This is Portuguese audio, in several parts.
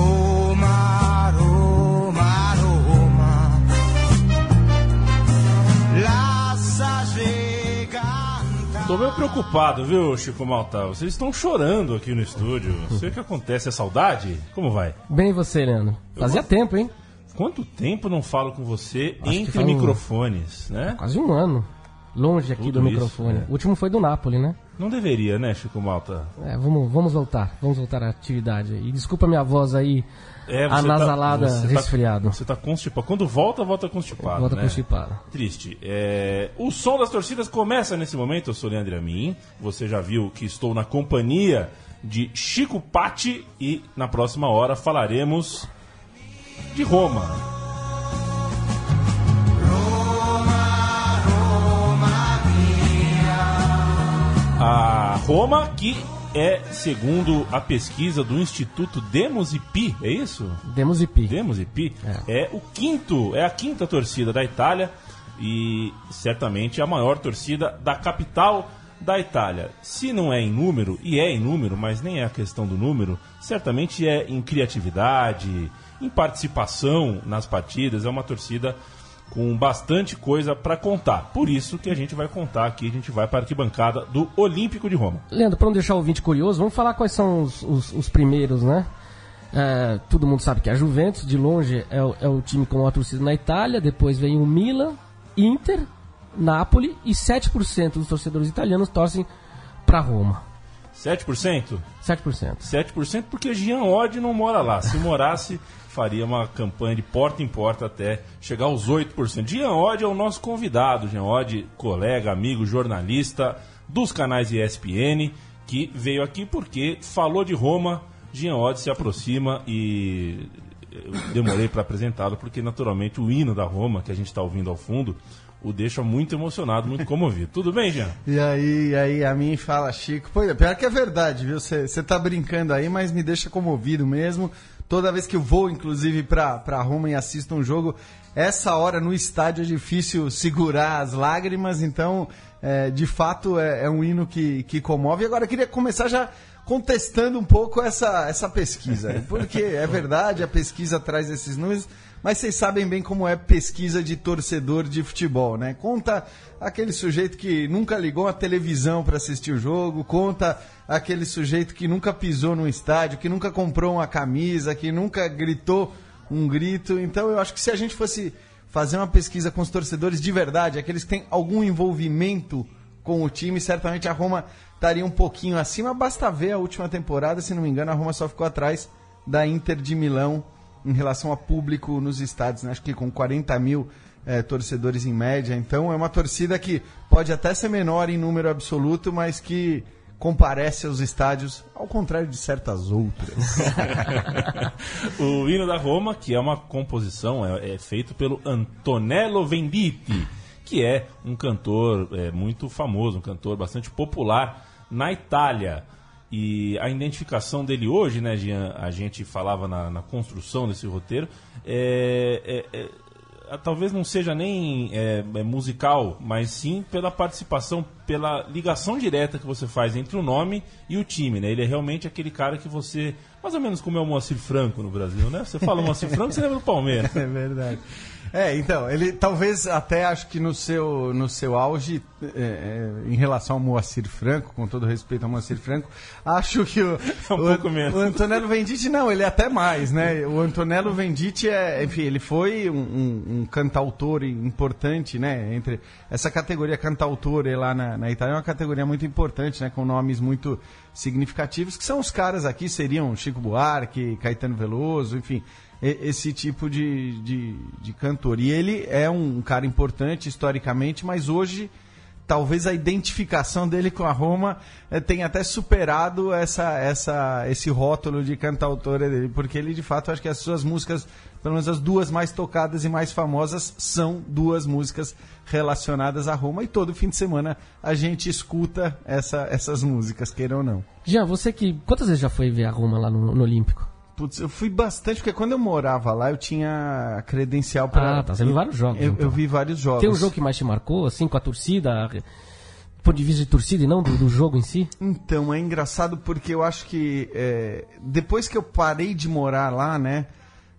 Roma, Roma, Roma. Tô meio preocupado, viu, Chico Malta? Vocês estão chorando aqui no estúdio. Não sei o que acontece, é saudade? Como vai? Bem e você, Leandro? Fazia tempo, hein? Quanto tempo não falo com você Acho entre faz um- microfones, né? Quase um ano. Longe aqui Tudo do isso, microfone. é. O último foi do Napoli, né? Não deveria, né, Chico Malta? É, vamos, vamos voltar. Vamos voltar à atividade. E desculpa minha voz aí, É, anasalada, você resfriado. Você tá constipado. Quando volta, volta constipado, Volta né? constipado. Triste. É, O som das torcidas começa nesse momento. Eu sou Leandro Amin. Você já viu que estou na companhia de Chico Patti e na próxima hora falaremos de Roma. A Roma que é, segundo a pesquisa do Instituto Demos e Pi, é isso? Demos e pi. Demos e Pi é. o quinto, é a quinta torcida da Itália e certamente a maior torcida da capital da Itália. Se não é em número, e é em número, mas nem é a questão do número, certamente é em criatividade, em participação nas partidas, é uma torcida com bastante coisa para contar. Por isso que a gente vai contar aqui, a gente vai para a arquibancada do Olímpico de Roma. Leandro, para não deixar o ouvinte curioso, vamos falar quais são os, os- os primeiros, né? É, todo mundo sabe que a Juventus, de longe, é o, é o time com maior torcida na Itália. Depois vem o Milan, Inter, Napoli e 7% dos torcedores italianos torcem para Roma. 7%? 7%. 7% porque Jean Odd não mora lá. Se morasse, faria uma campanha de porta em porta até chegar aos 8%. Jean Odd é o nosso convidado. Jean Odd, colega, amigo, jornalista dos canais ESPN, que veio aqui porque falou de Roma. Jean Odd se aproxima e eu demorei para apresentá-lo porque naturalmente o hino da Roma que a gente está ouvindo ao fundo o deixa muito emocionado, muito comovido. Tudo bem, Jean? E aí, aí, a mim fala, Chico. Pois é, pior que é verdade, viu? Você tá brincando aí, mas me deixa comovido mesmo. Toda vez que eu vou, inclusive, pra, pra Roma e assisto um jogo, essa hora no estádio é difícil segurar as lágrimas, então, é, de fato, é, é um hino que, que comove. Agora eu queria começar já contestando um pouco essa, essa pesquisa. Porque é verdade, a pesquisa traz esses números, mas vocês sabem bem como é pesquisa de torcedor de futebol, né? Conta aquele sujeito que nunca ligou a televisão para assistir o jogo, conta aquele sujeito que nunca pisou num estádio, que nunca comprou uma camisa, que nunca gritou um grito. Então eu acho que se a gente fosse fazer uma pesquisa com os torcedores de verdade, aqueles que têm algum envolvimento com o time, certamente a Roma estaria um pouquinho acima. Basta ver a última temporada, se não me engano, a Roma só ficou atrás da Inter de Milão em relação a público nos estádios, né? acho que com 40 mil eh, torcedores em média. Então é uma torcida que pode até ser menor em número absoluto, mas que comparece aos estádios, ao contrário de certas outras. o hino da Roma, que é uma composição, é, é feito pelo Antonello Venditti, que é um cantor é, muito famoso, um cantor bastante popular na Itália. E a identificação dele hoje, né, Jean, a gente falava na, na construção desse roteiro, é, é, é, talvez não seja nem é, é, musical, mas sim pela participação, pela ligação direta que você faz entre o nome e o time, né? Ele é realmente aquele cara que você, mais ou menos como é o Moacir Franco no Brasil, né? Você fala Moacir Franco, você lembra do Palmeiras. É verdade. É, então, ele talvez até acho que no seu, no seu auge, é, é, em relação ao Moacir Franco, com todo respeito ao Moacir Franco, acho que o, É um o, pouco menos. o Antonello Venditti, não, ele é até mais, né? O Antonello Venditti é, enfim, ele foi um, um, um cantautor importante, né? Entre essa categoria cantautore lá na, na Itália é uma categoria muito importante, né? Com nomes muito significativos, que são os caras aqui, seriam Chico Buarque, Caetano Veloso, enfim, esse tipo de, de, de cantor. E ele é um cara importante historicamente, mas hoje talvez a identificação dele com a Roma eh, tenha até superado essa, essa, esse rótulo de cantautor dele, porque ele de fato acho que as suas músicas, pelo menos as duas mais tocadas e mais famosas, são duas músicas relacionadas a Roma e todo fim de semana a gente escuta essa, essas músicas, queira ou não. Jean, você que. Quantas vezes já foi ver a Roma lá no, no Olímpico? Putz, eu fui bastante, porque quando eu morava lá eu tinha credencial para. Ah, tá, você viu vários jogos, Eu, então. eu vi vários jogos. Tem um jogo que mais te marcou, assim, com a torcida? ponto de vista de torcida e não do, do jogo em si? Então, é engraçado porque eu acho que é, depois que eu parei de morar lá, né,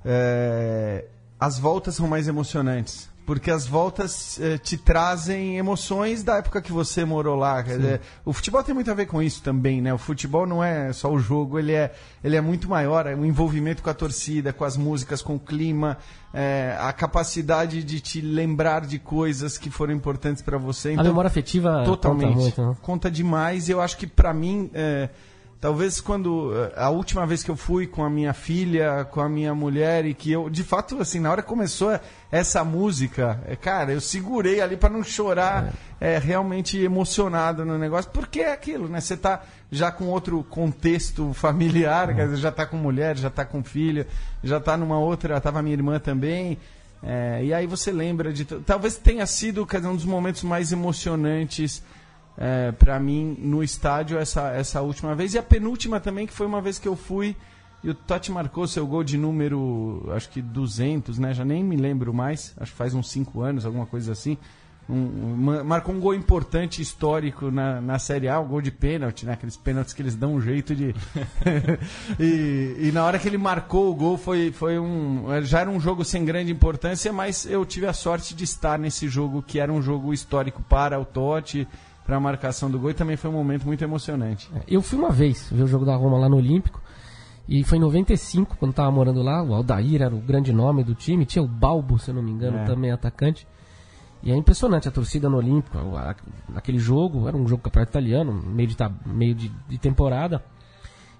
é, as voltas são mais emocionantes. Porque as voltas é, te trazem emoções da época que você morou lá. Dizer, o futebol tem muito a ver com isso também, né? O futebol não é só o jogo, ele é, ele é muito maior. É o envolvimento com a torcida, com as músicas, com o clima, é, a capacidade de te lembrar de coisas que foram importantes para você. a memória afetiva Totalmente. conta muito, né? Conta demais. Eu acho que pra mim, é, talvez quando é, a última vez que eu fui com a minha filha, com a minha mulher e que eu, de fato, assim, na hora que começou essa música, é, cara, eu segurei ali pra não chorar, é, realmente emocionado no negócio, porque é aquilo, né? Você tá já com outro contexto familiar, quer dizer, já tá com mulher, já tá com filho, já tá numa outra, tava minha irmã também. É, e aí você lembra de. Talvez tenha sido dizer, um dos momentos mais emocionantes é, para mim no estádio essa, essa última vez. E a penúltima também, que foi uma vez que eu fui e o Totti marcou seu gol de número, acho que 200, né? Já nem me lembro mais, acho que faz uns 5 anos, alguma coisa assim. Um- um- ma- marcou um gol importante, histórico na, na Série A, um gol de pênalti, né? Aqueles pênaltis que eles dão um jeito de. e, e na hora que ele marcou o gol, foi, foi um. Já era um jogo sem grande importância, mas eu tive a sorte de estar nesse jogo que era um jogo histórico para o Totti, para a marcação do gol, e também foi um momento muito emocionante. Eu fui uma vez ver o jogo da Roma lá no Olímpico. E foi em 95, quando tava morando lá. O Aldair era o grande nome do time. Tinha o Balbo, se eu não me engano, É. também atacante. E é impressionante a torcida no Olímpico. a- a- Naquele jogo, era um jogo campeonato italiano, meio de, meio de, de temporada.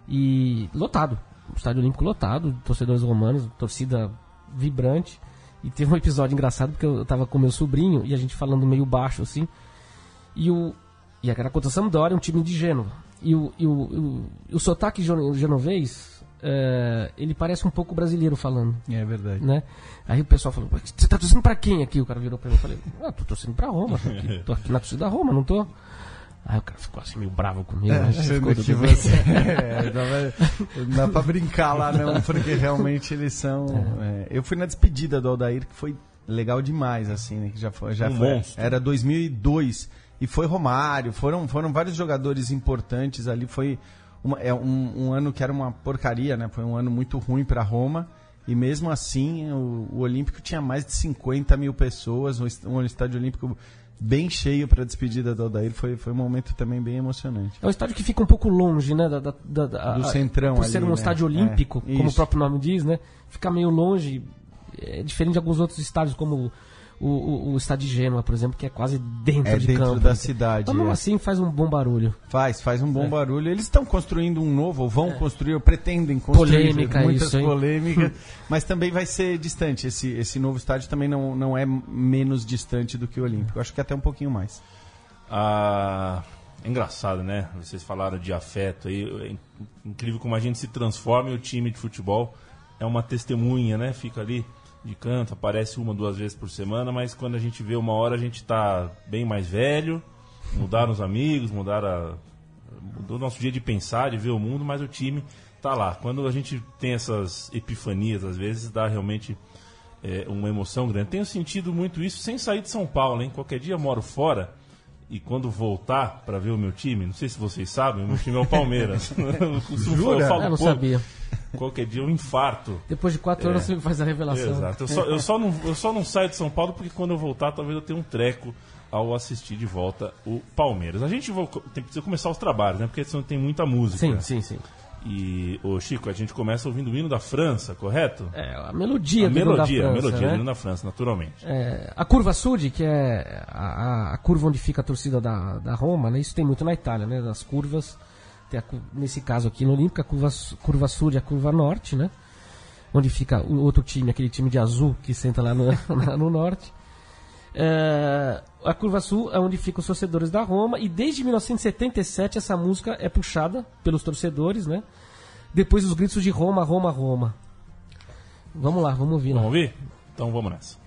E lotado. O estádio Olímpico lotado, torcedores romanos, torcida vibrante. E teve um episódio engraçado porque eu tava com meu sobrinho e a gente falando meio baixo assim. E o. E era contra a Sampdoria, um time de Gênova. E o, e o, o, o sotaque geno- genovês, é, ele parece um pouco brasileiro falando, É verdade. né? Aí o pessoal falou, "Mas você tá torcendo pra quem aqui? O cara virou pra mim e falei, ah, tô torcendo pra Roma, tô aqui, tô aqui na torcida da Roma, não tô? Aí o cara ficou assim meio bravo comigo, né? Ficou tudo que você- é, dá, não dá pra brincar lá não, porque realmente eles são. é, eu fui na despedida do Aldair, que foi legal demais, assim, né? Que já foi, já Um foi- monstro. Era 2002 e foi Romário, foram, foram vários jogadores importantes ali. Foi uma- é um, um ano que era uma porcaria, né? Foi um ano muito ruim para Roma. E mesmo assim, o, o Olímpico tinha mais de 50 mil pessoas, um, est- um estádio olímpico bem cheio para a despedida do Aldair. Foi, foi um momento também bem emocionante. É um estádio que fica um pouco longe, né? Da, da- da- da- Do centrão Por ali, ser um né? estádio É, olímpico, como o próprio nome diz, né? Fica meio longe. É diferente de alguns outros estádios, como o, o, o estádio de Gênova, por exemplo, que é quase dentro É de dentro campo. da cidade. Mas mesmo é. assim faz um bom barulho. Faz, faz um bom É. barulho. Eles estão construindo um novo, ou vão construir, ou pretendem construir. Polêmica muitas isso, hein? polêmicas. mas também vai ser distante. Esse, esse novo estádio também não, não é menos distante do que o Olímpico. Acho que até um pouquinho mais. Ah, é engraçado, né? Vocês falaram de afeto aí. É in- incrível como a gente se transforma e o time de futebol é uma testemunha, né? Fica ali de canto, aparece uma, duas vezes por semana, mas quando a gente vê uma hora a gente tá bem mais velho, mudaram os amigos, mudaram a, mudou o nosso dia de pensar, de ver o mundo, mas o time tá lá. Quando a gente tem essas epifanias, às vezes dá realmente é, uma emoção grande. Tenho sentido muito isso sem sair de São Paulo, hein? Qualquer dia eu moro fora e quando voltar para ver o meu time, não sei se vocês sabem, o meu time é o Palmeiras. eu Jura? eu falo Ah, não sabia. Qualquer dia eu infarto. Depois de quatro anos você faz a revelação. Exato. Eu só, eu, só não, eu só não saio de São Paulo porque quando eu voltar, talvez eu tenha um treco ao assistir de volta o Palmeiras. A gente vai, tem, precisa começar os trabalhos, né? Porque senão tem muita música. Sim, sim, sim. E, ô Chico, a gente começa ouvindo o hino da França, correto? É, a melodia a do hino da melodia, a França, melodia né? do hino da França, naturalmente. É, a curva Sud, que é a, a- a curva onde fica a torcida da, da Roma, né? Isso tem muito na Itália, né? Das curvas, a nesse caso aqui no Olímpico, a curva, curva Sud e a curva Norte, né? Onde fica o outro time, aquele time de azul que senta lá no, lá no Norte. É, a curva Sul é onde ficam os torcedores da Roma e desde 1977 essa música é puxada pelos torcedores, né? Depois dos gritos de Roma, Roma, Roma. Vamos lá, vamos ouvir. lá. Vamos ouvir? Então vamos nessa.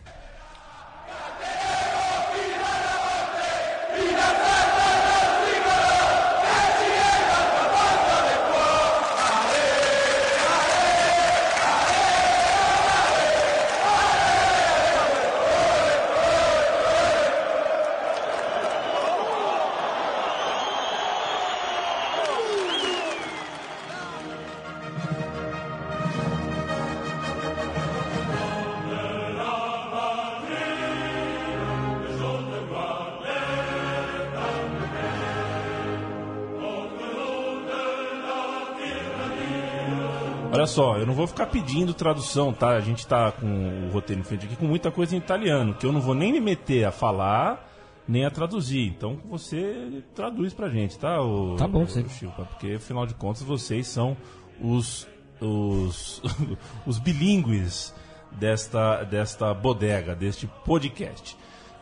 Olha só, eu não vou ficar pedindo tradução, tá? A gente tá com o roteiro em frente aqui com muita coisa em italiano, que eu não vou nem me meter a falar nem a traduzir. Então você traduz pra gente, tá? O, Tá bom, sim. Chico, porque afinal de contas vocês são os os, os bilíngues desta, desta bodega, deste podcast.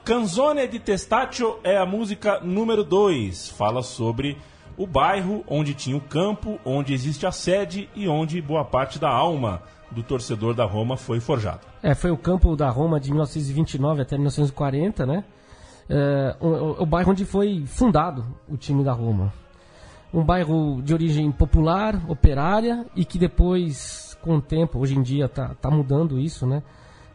Canzone di Testaccio é a música número 2. Fala sobre o bairro onde tinha o campo, onde existe a sede e onde boa parte da alma do torcedor da Roma foi forjada. É, foi o campo da Roma de 1929 até 1940, né? É, o, o- o bairro onde foi fundado o time da Roma. Um bairro de origem popular, operária e que depois, com o tempo, hoje em dia tá, tá mudando isso, né?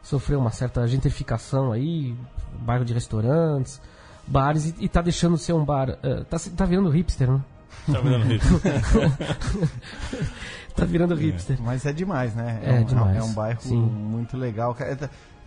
Sofreu uma certa gentrificação aí, bairro de restaurantes, bares e, e tá deixando de ser um bar. é, tá, tá virando hipster, né? Tá vendo isso? Tá virando hipster. Mas é demais, né? É um, demais. É um bairro Sim. muito legal. É,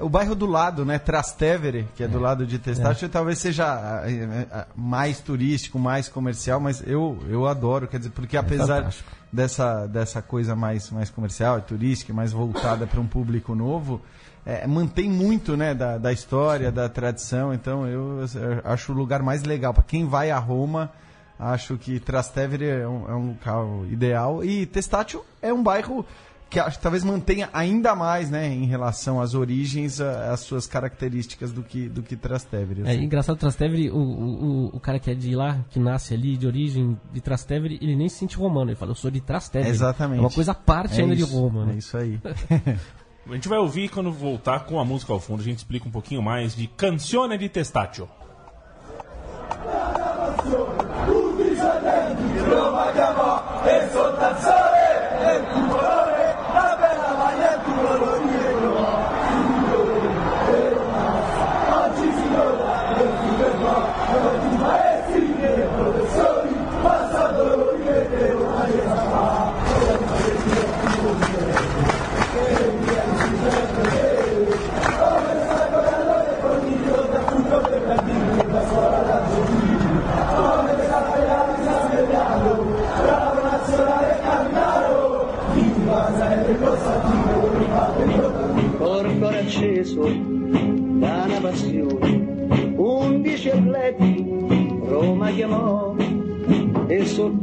O bairro do lado, né? Trastevere, que é, do lado de Testaccio, talvez seja eh, ah, mais turístico, mais comercial, mas eu, eu adoro, quer dizer, porque apesar fantástico. dessa, dessa coisa mais, mais comercial turística, mais voltada para um público novo, eh, mantém muito, né, da, da história, da tradição, então eu, eu acho o lugar mais legal. Para quem vai a Roma, Acho que Trastevere é um, é um local ideal. E Testaccio é um bairro que acho que talvez mantenha ainda mais, né, em relação às origens, a- as suas características do que, do que Trastevere. É assim. engraçado, Trastevere, o, o, o- cara que é de lá, que nasce ali, de origem de Trastevere, ele nem se sente romano, ele fala, eu sou de Trastevere. Exatamente. É uma coisa à parte É ainda isso, de Roma, É né? isso aí. A gente vai ouvir quando voltar com a música ao fundo. A gente explica um pouquinho mais de Canzone di Testaccio.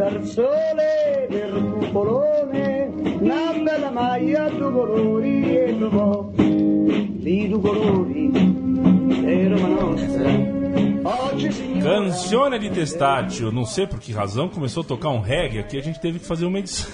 E sotto al sole del cupolone bella maglia colori e trovò di colori e Roma nostra. Di Testaccio, não sei por que razão, começou a tocar um reggae aqui, a gente teve que fazer uma edição.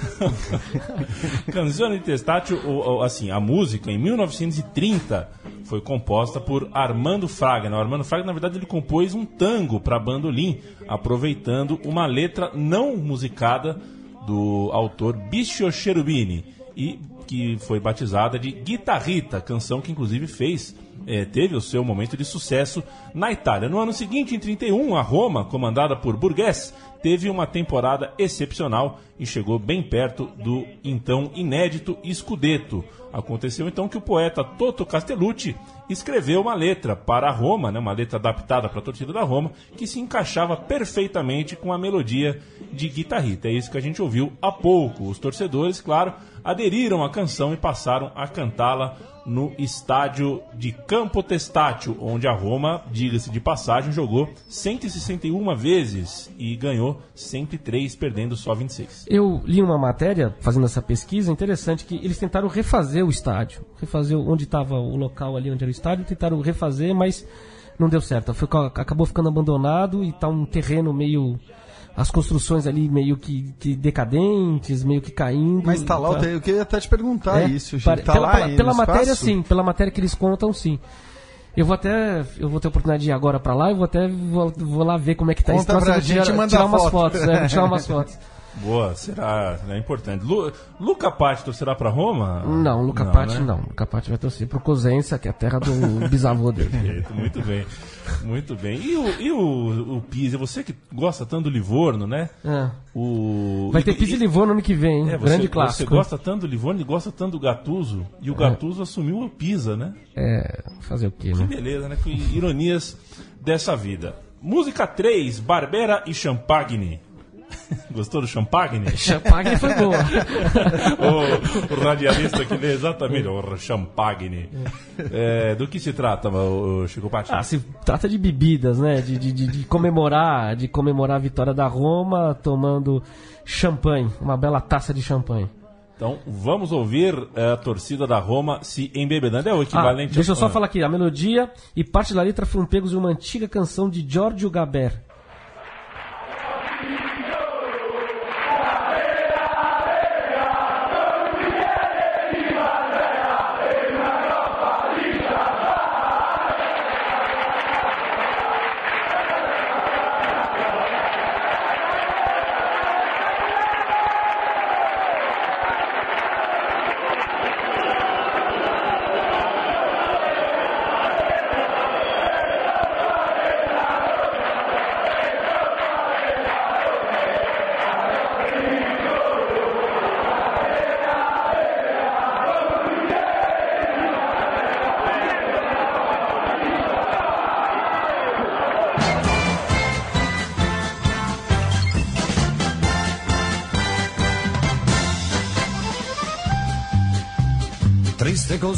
Canzone di Testaccio, o- o- assim, a música em 1930 foi composta por Armando Fraga. Não, Armando Fraga, na verdade, ele compôs um tango para bandolim, aproveitando uma letra não musicada do autor Bicho Cherubini e que foi batizada de Guitarrita, canção que inclusive fez eh, teve o seu momento de sucesso na Itália. No ano seguinte, em 31, a Roma, comandada por Borghese, teve uma temporada excepcional e chegou bem perto do então inédito Scudetto. Aconteceu então que o poeta Toto Castellucci escreveu uma letra para Roma, né, uma letra adaptada para a torcida da Roma, que se encaixava perfeitamente com a melodia de Guitarrita. É isso que a gente ouviu há pouco. Os torcedores, claro, aderiram à canção e passaram a cantá-la no estádio de Campo Testaccio, onde a Roma, diga-se de passagem, jogou 161 vezes e ganhou 103, perdendo só 26. Eu li uma matéria, fazendo essa pesquisa, interessante, que eles tentaram refazer o estádio. Refazer onde estava o local ali onde era o estádio, tentaram refazer, mas não deu certo. Ficou- acabou ficando abandonado e está um terreno meio... As construções ali meio que, que decadentes, meio que caindo. Mas tá lá, eu Tá- eu queria até te perguntar É, isso, pare- Tá pela, lá pela, aí pela no matéria, espaço? sim. Pela matéria que eles contam, sim. Eu vou até. Eu vou ter oportunidade de ir agora pra lá e vou até. Vou, vou lá ver como é que tá Conta esse troço, pra eu gente tirar, manda tirar umas foto. fotos. É, tirar umas fotos. Boa, será, será importante. Lu, Luca Patti torcerá para Roma? Não, Luca Patti né? não. Luca Patti vai torcer pro Cosenza, que é a terra do bisavô dele. Muito bem, muito bem. E o, e o, o Pisa, você que gosta tanto do Livorno, né? É. O, Vai ter Pisa e Livorno ano que vem, hein? É, você, Grande Você clássico. gosta tanto do Livorno e gosta tanto do Gattuso. E o Gattuso assumiu o Pisa, né? É, fazer o quê, Que né? beleza, né? Que ironias dessa vida. Música 3, Barbera e Champagne. Gostou do champagne? Champagne foi boa. o, o radialista que lê exatamente, o champagne. É, do que se trata, o, Chico Patti? Ah, se trata de bebidas, né? De, de, de- de comemorar, de comemorar a vitória da Roma tomando champanhe, uma bela taça de champanhe. Então, vamos ouvir é, a torcida da Roma se embebedando. É o Ah, equivalente... deixa eu só Ah, falar aqui, a melodia e parte da letra foram pegos de uma antiga canção de Giorgio Gaber.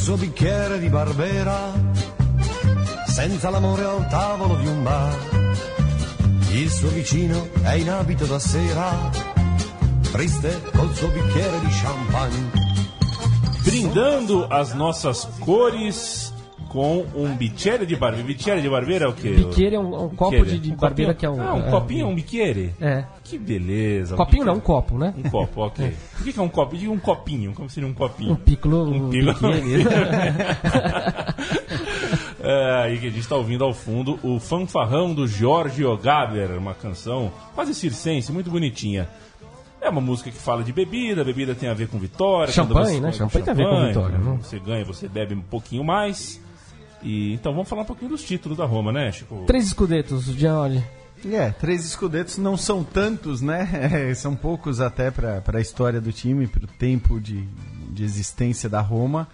Suo bicchiere di barbera, senza l'amore al tavolo di un bar. Il suo vicino è in abito da sera, triste col suo bicchiere di champagne. Brindando as nossas cores com um bichele de barbeira. Bichele de barbeira é o quê? Biqueire é um, um copo de, de Um barbeira copinho? que é um. Ah, um é, copinho é um biqueire? É. Que beleza. um Copinho não, um copo, né? Um copo, ok. O que é um copo? Diga um copinho. Como seria um copinho? Um piccolo, Um biqueire. É, aí que a gente está ouvindo ao fundo o fanfarrão do Giorgio Gaber, uma canção quase circense, muito bonitinha. É uma música que fala de bebida, bebida tem a ver com vitória. Champanhe, você- né? Champanhe tem a ver com vitória, né? Você ganha, você bebe um pouquinho mais. E, então vamos falar um pouquinho dos títulos da Roma, né, Chico? Três escudetos, Gianni. É, três escudetos não são tantos, né? É, são poucos até para a história do time, para o tempo de, de existência da Roma.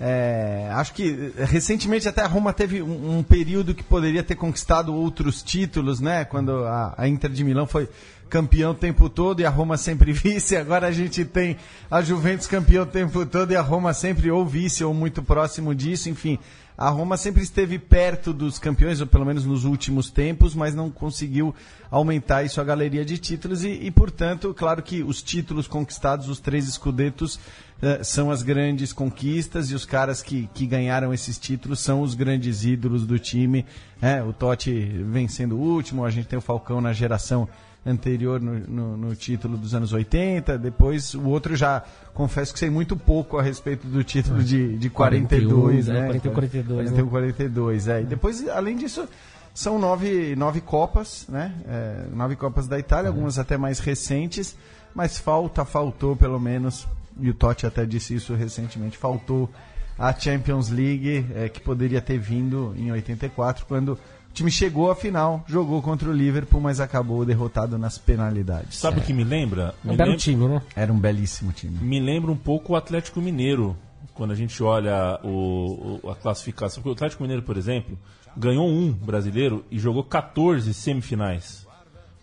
É, acho que recentemente até a Roma teve um, um período que poderia ter conquistado outros títulos, né? Quando a, a Inter de Milão foi campeão o tempo todo e a Roma sempre vice. Agora a gente tem a Juventus campeão o tempo todo e a Roma sempre ou vice ou muito próximo disso. Enfim, a Roma sempre esteve perto dos campeões, ou pelo menos nos últimos tempos, mas não conseguiu aumentar isso a galeria de títulos e, e, portanto, claro que os títulos conquistados, os três escudetos, eh, são as grandes conquistas e os caras que, que ganharam esses títulos são os grandes ídolos do time. né? o Totti vencendo o último, a gente tem o Falcão na geração anterior no, no, no título dos anos 80, depois o outro já confesso que sei muito pouco a respeito do título de, de 42, 41, né? é, 41, 42, 41, 42, é. E depois, além disso, são nove, nove Copas, né? É, nove Copas da Itália, algumas até mais recentes, mas falta, faltou pelo menos, e o Totti até disse isso recentemente, faltou a Champions League, é, que poderia ter vindo em 84, quando o time chegou à final, jogou contra o Liverpool, mas acabou derrotado nas penalidades. Sabe o que me lembra? É Me um belo lembra- time, né? Era um belíssimo time. me lembra um pouco o Atlético Mineiro, quando a gente olha o, o- a classificação. Porque o Atlético Mineiro, por exemplo, ganhou um brasileiro e jogou 14 semifinais.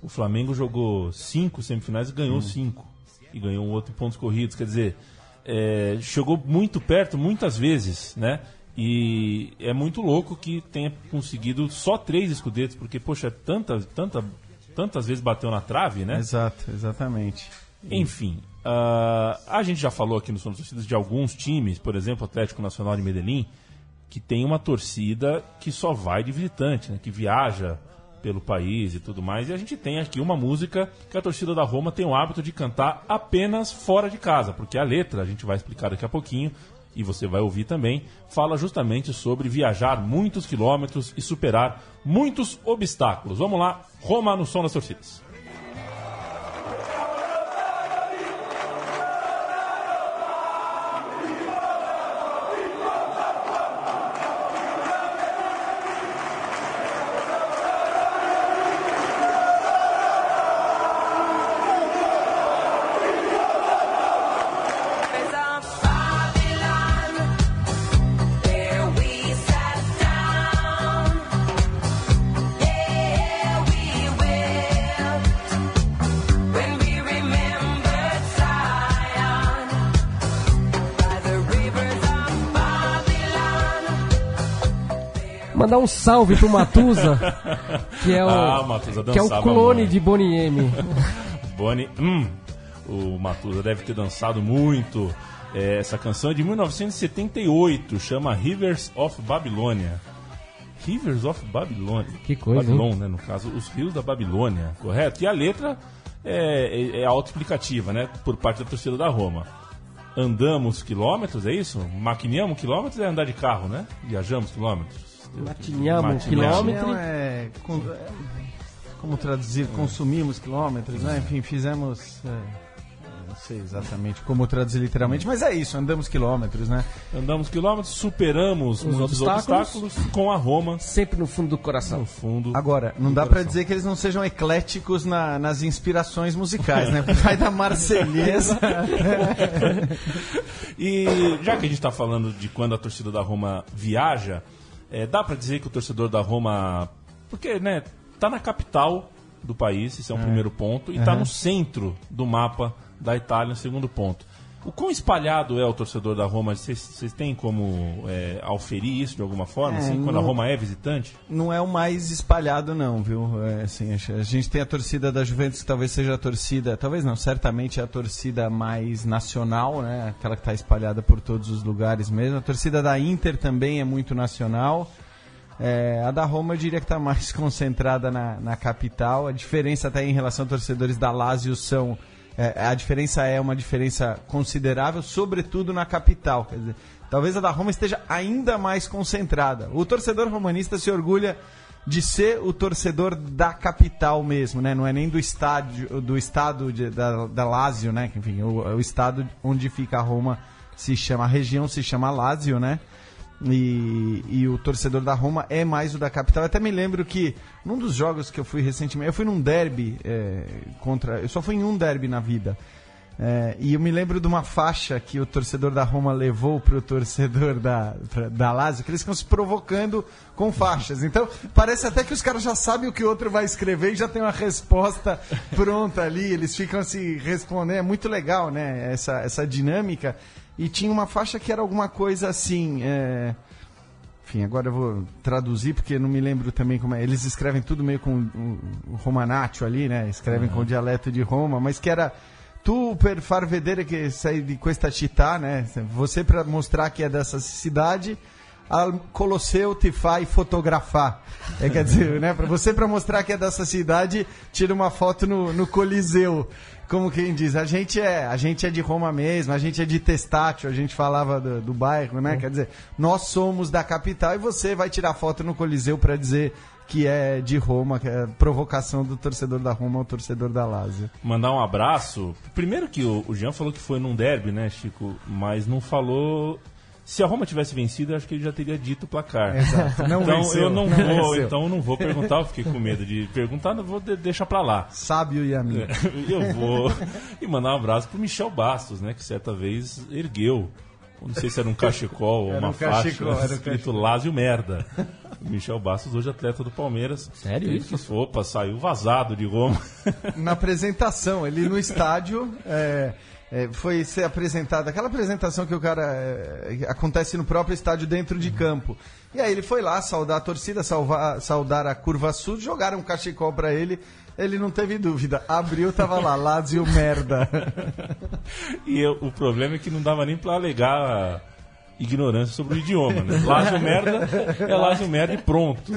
O Flamengo jogou cinco semifinais e ganhou cinco. E ganhou um outro em pontos corridos. Quer dizer, é, chegou muito perto muitas vezes, né? E é muito louco que tenha conseguido só três escudetos, porque, poxa, tanta, tanta, tantas vezes bateu na trave, né? Exato, exatamente. Enfim, ah, a gente já falou aqui nos Somos Torcidas de alguns times, por exemplo, o Atlético Nacional de Medellín, que tem uma torcida que só vai de visitante, né, que viaja pelo país e tudo mais. E a gente tem aqui uma música que a torcida da Roma tem o hábito de cantar apenas fora de casa, porque a letra, a gente vai explicar daqui a pouquinho, e você vai ouvir também, fala justamente sobre viajar muitos quilômetros e superar muitos obstáculos. Vamos lá, Roma no som das torcidas. Mandar um salve pro Matusa, que é o, Ah, Matusa que é o clone muito. de Bonnie M. Bonnie, hum, o Matusa deve ter dançado muito. É, essa canção é de 1978, chama Rivers of Babilônia. Rivers of Babilônia. Que coisa, Babilônia, né? No caso, os rios da Babilônia, correto? E a letra é, é, é autoexplicativa, né? Por parte da torcida da Roma. Andamos quilômetros, é isso? Maquineamos quilômetros é andar de carro, né? Viajamos quilômetros. Matinhamos quilômetro. É, com- é, como traduzir? Consumimos quilômetros, né? Enfim, fizemos. é, não sei exatamente como traduzir literalmente, mas é isso, andamos quilômetros, né? Andamos quilômetros, superamos muitos obstáculos. obstáculos com a Roma Sempre no fundo do no coração. fundo. Agora, não dá pra coração. dizer que eles não sejam ecléticos na- nas inspirações musicais, né? Vai da Marselhesa. E já que a gente está falando de quando a torcida da Roma viaja, é, dá para dizer que o torcedor da Roma, porque né, tá na capital do país, esse é um primeiro ponto, e tá no centro do mapa da Itália, segundo ponto. O quão espalhado é o torcedor da Roma? Vocês têm como é, auferir isso de alguma forma? É, assim, quando a não- Roma é visitante? não é o mais espalhado, não, viu? É, assim, a a gente tem a torcida da Juventus, que talvez seja a torcida, talvez não, certamente é a torcida mais nacional, né? Aquela que está espalhada por todos os lugares mesmo. A torcida da Inter também é muito nacional. É, a da Roma eu diria que está mais concentrada na, na capital. A diferença até em relação a torcedores da Lazio são. É, a diferença é uma diferença considerável, sobretudo na capital. Quer dizer, talvez a da Roma esteja ainda mais concentrada. O torcedor romanista se orgulha de ser o torcedor da capital mesmo, né? Não é nem do estádio, do estado de- da, da Lazio, né? Enfim, o, o estado onde fica a Roma se chama, a região se chama Lazio, né? E, e o torcedor da Roma é mais o da capital. Até me lembro que num dos jogos que eu fui recentemente, eu fui num derby é, contra. Eu só fui em um derby na vida. É, e eu me lembro de uma faixa que o torcedor da Roma levou pro torcedor da, pra- da Lazio, que eles ficam se provocando com faixas. Então, parece até que os caras já sabem o que o outro vai escrever e já tem uma resposta pronta ali. Eles ficam se respondendo. É muito legal, né? Essa, essa dinâmica. E tinha uma faixa que era alguma coisa assim. é, Enfim, agora eu vou traduzir porque não me lembro também como é. Eles escrevem tudo meio com o, o romanatio ali, né? Escrevem com o dialeto de Roma, mas que era tu per far vedere che sei di questa città, né? Você para mostrar que é dessa cidade, al Colosseu te fai fotografar. É, quer dizer, né? Para você para mostrar que é dessa cidade, tira uma foto no, no Coliseu. Como quem diz, a gente é, a gente é de Roma mesmo, a gente é de Testácio, a gente falava do, do bairro, né? Quer dizer, nós somos da capital e você vai tirar foto no Coliseu para dizer que é de Roma, que é provocação do torcedor da Roma ao torcedor da Lazio. Mandar um abraço. Primeiro que o, Jean falou que foi num derby, né, Chico? Mas não falou. Se a Roma tivesse vencido, eu acho que ele já teria dito o placar. Exato, não então venceu, eu não, não vou, venceu. então eu não vou perguntar, eu fiquei com medo de perguntar, não vou de, deixar pra lá. Sábio e amigo. Eu vou e mandar um abraço pro Michel Bastos, né, que certa vez ergueu. Não sei se era um cachecol ou uma um faixa cachecol, era um escrito cachecol. Lázio Merda. O Michel Bastos, hoje atleta do Palmeiras. Sério isso? quis- Opa, saiu vazado de Roma. na apresentação, ele no estádio. é, é, foi ser apresentado, aquela apresentação que o cara é, acontece no próprio estádio dentro de campo. E aí ele foi lá saudar a torcida, salvar, saudar a curva sul, jogaram um cachecol pra ele. Ele não teve dúvida. Abriu, tava lá, Lazio merda. E eu- o problema é que não dava nem pra alegar ignorância sobre o idioma, né? Lázio merda é Lázio merda e pronto.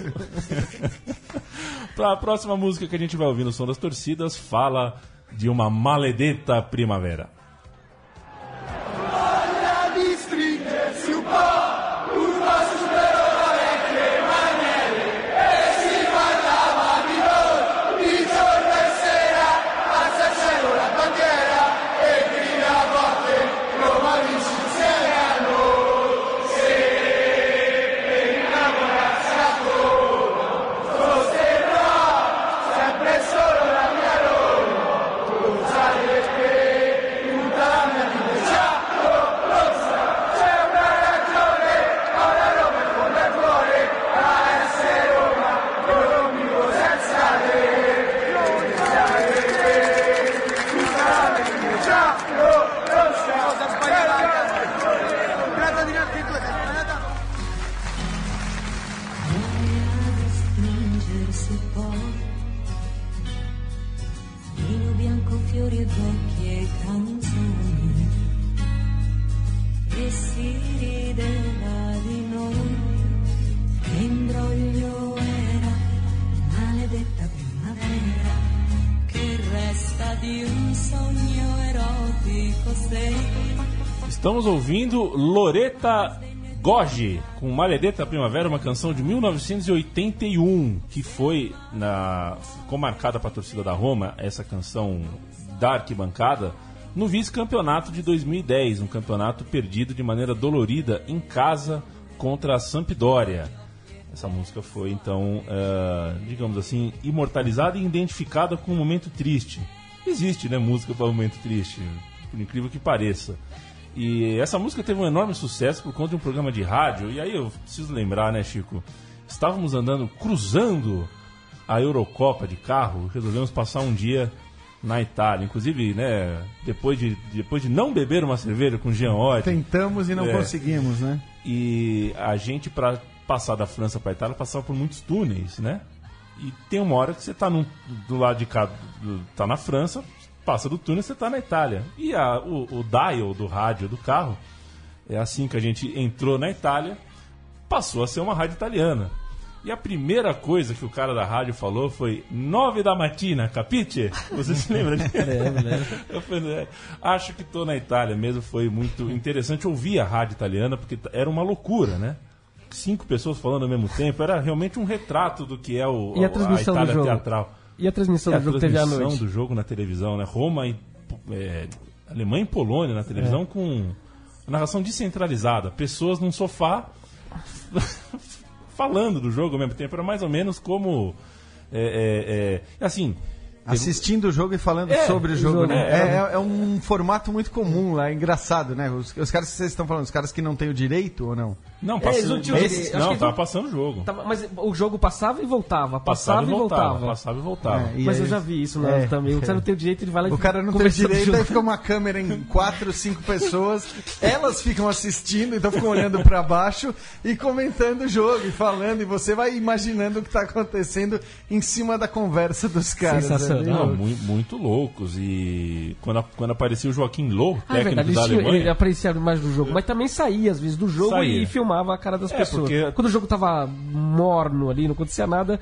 pra próxima música que a gente vai ouvir no Som das Torcidas, fala de uma maledetta primavera. Loreta Gogi com Maledetta Primavera, uma canção de 1981 que foi na ficou marcada para a torcida da Roma essa canção da arquibancada no vice-campeonato de 2010, um campeonato perdido de maneira dolorida em casa contra a Sampdoria. Essa música foi então, eh, digamos assim, imortalizada e identificada com um momento triste. Existe, né, música para um momento triste, por incrível que pareça. E essa música teve um enorme sucesso por conta de um programa de rádio. E aí eu preciso lembrar, né, Chico? Estávamos andando, cruzando a Eurocopa de carro, resolvemos passar um dia na Itália. Inclusive, né, depois de, depois de não beber uma cerveja com Jean Ott, Tentamos e não É. conseguimos, né? e a gente, para passar da França para Itália, passava por muitos túneis, né? E tem uma hora que você tá num- do lado de cá, do- tá na França, passa do túnel, você tá na Itália. E a- o, o dial do rádio do carro, é assim que a gente entrou na Itália, passou a ser uma rádio italiana. E a primeira coisa que o cara da rádio falou foi nove da mattina, capite? Você se lembra disso? Eu falei, "É, acho que tô na Itália mesmo, foi muito interessante ouvir a rádio italiana, porque era uma loucura, né? Cinco pessoas falando ao mesmo tempo, era realmente um retrato do que é o, E a transmissão do Itália teatral. E a transmissão E a do jogo teve à transmissão noite? do jogo na televisão, né? Roma e é, Alemanha e Polônia na É. televisão com narração descentralizada, pessoas num sofá falando do jogo ao mesmo tempo, era mais ou menos como é, é, é, assim, Assistindo o jogo e falando É, sobre o jogo, jogo, né? é. É, é- é um formato muito comum lá, é engraçado, né? Os, os caras que vocês estão falando, os caras que não têm o direito ou não? Não eles passando, não tava passando o jogo. Tava- mas o jogo passava e voltava, passava, e voltava. passava e voltava. É, e Mas aí- eu já vi isso né, É. também. O cara não tem o direito, ele vai lá e O cara não tem direito, aí fica uma câmera em quatro, cinco pessoas, elas ficam assistindo, então ficam olhando pra baixo e comentando o jogo e falando, e você vai imaginando o que tá acontecendo em cima da conversa dos caras. Sensacional. Não, muito, muito loucos. E quando, quando aparecia o Joaquim Low, Ah, é técnico verdade, da Alemanha. ele aparecia mais do jogo, mas também saía às vezes do jogo Saía. e filmava a cara das É, pessoas. porque- Quando o jogo tava morno ali, não acontecia nada,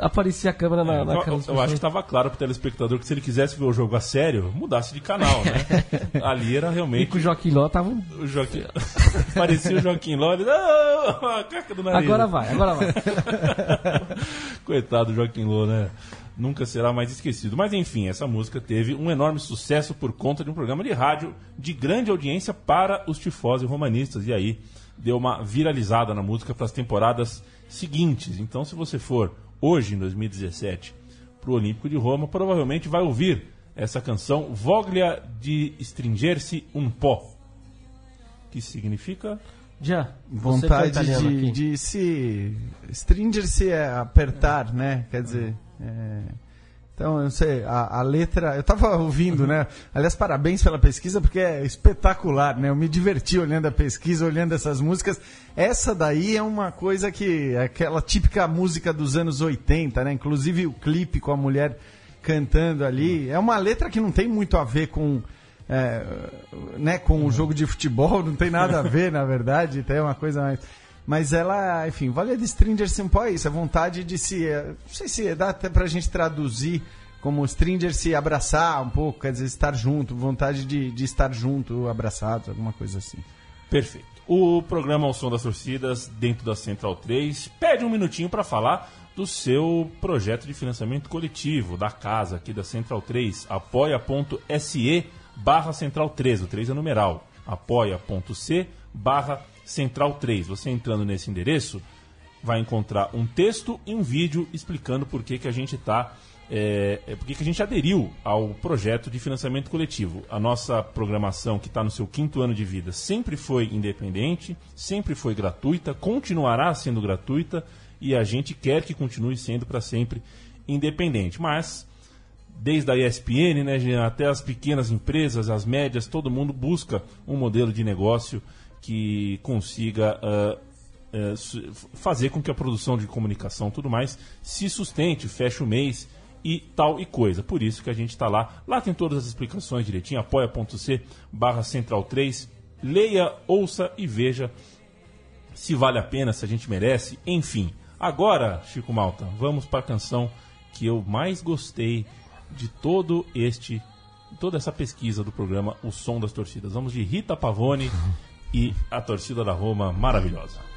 aparecia a câmera na, na eu, cara eu- das eu pessoas. acho que estava claro pro telespectador que se ele quisesse ver o jogo a sério, mudasse de canal, né? Ali era E realmente com o Joaquim Ló tava. um- o Joaquim. Parecia o Joaquim Ló, ele. "Ah, a caca do nariz. Agora vai, agora vai. Coitado do Joaquim Lô, né? Nunca será mais esquecido. Mas enfim, essa música teve um enorme sucesso por conta de um programa de rádio de grande audiência para os tifós e romanistas. E aí deu uma viralizada na música para as temporadas seguintes. Então, se você for hoje, em 2017, para o Olímpico de Roma, provavelmente vai ouvir essa canção Voglia de Stringersi un po'. Que significa Já. é Vontade de, de se. Stringer-se é apertar, né? Quer dizer. é, Então, eu não sei, a, a letra. Eu tava ouvindo, né? Aliás, parabéns pela pesquisa, porque é espetacular, né? Eu me diverti olhando a pesquisa, olhando essas músicas. Essa daí é uma coisa que. é aquela típica música dos anos 80, né? Inclusive o clipe com a mulher cantando ali. É uma letra que não tem muito a ver com. é, né, com o jogo de futebol, não tem nada a ver, na verdade, tem uma coisa mais. Mas ela, enfim, vale de Stringer Simple é isso, a vontade de se. é, Não sei se dá até pra gente traduzir como Stringer se abraçar um pouco, quer dizer, estar junto, vontade de, de estar junto, abraçados, alguma coisa assim. Perfeito. O programa Ao Som das Torcidas, dentro da Central 3, pede um minutinho para falar do seu projeto de financiamento coletivo da casa aqui da Central 3, apoia.se barra Central 3, o 3 é numeral, apoia.c barra Central 3. Você entrando nesse endereço, vai encontrar um texto e um vídeo explicando por que, que a gente está. É, é, por que que a gente aderiu ao projeto de financiamento coletivo. A nossa programação, que está no seu quinto ano de vida, sempre foi independente, sempre foi gratuita, continuará sendo gratuita e a gente quer que continue sendo para sempre independente. Mas desde a ESPN, né, até as pequenas empresas, as médias, todo mundo busca um modelo de negócio que consiga ah, su- fazer com que a produção de comunicação tudo mais se sustente, feche o mês e tal e coisa. Por isso que a gente está lá. Lá tem todas as explicações direitinho, apoia.c barra central 3. Leia, ouça e veja se vale a pena, se a gente merece, enfim. Agora, Chico Malta, vamos para a canção que eu mais gostei de todo este toda essa pesquisa do programa O Som das Torcidas. Vamos de Rita Pavone e a torcida da Roma maravilhosa.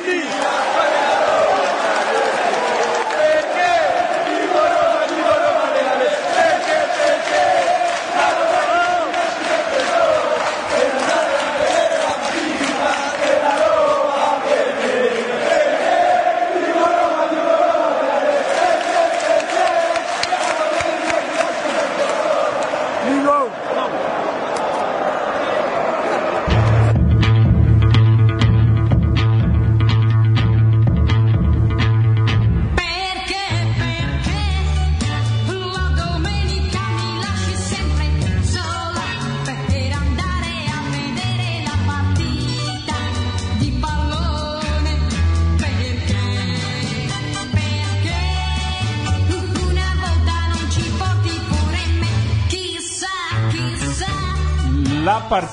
Per.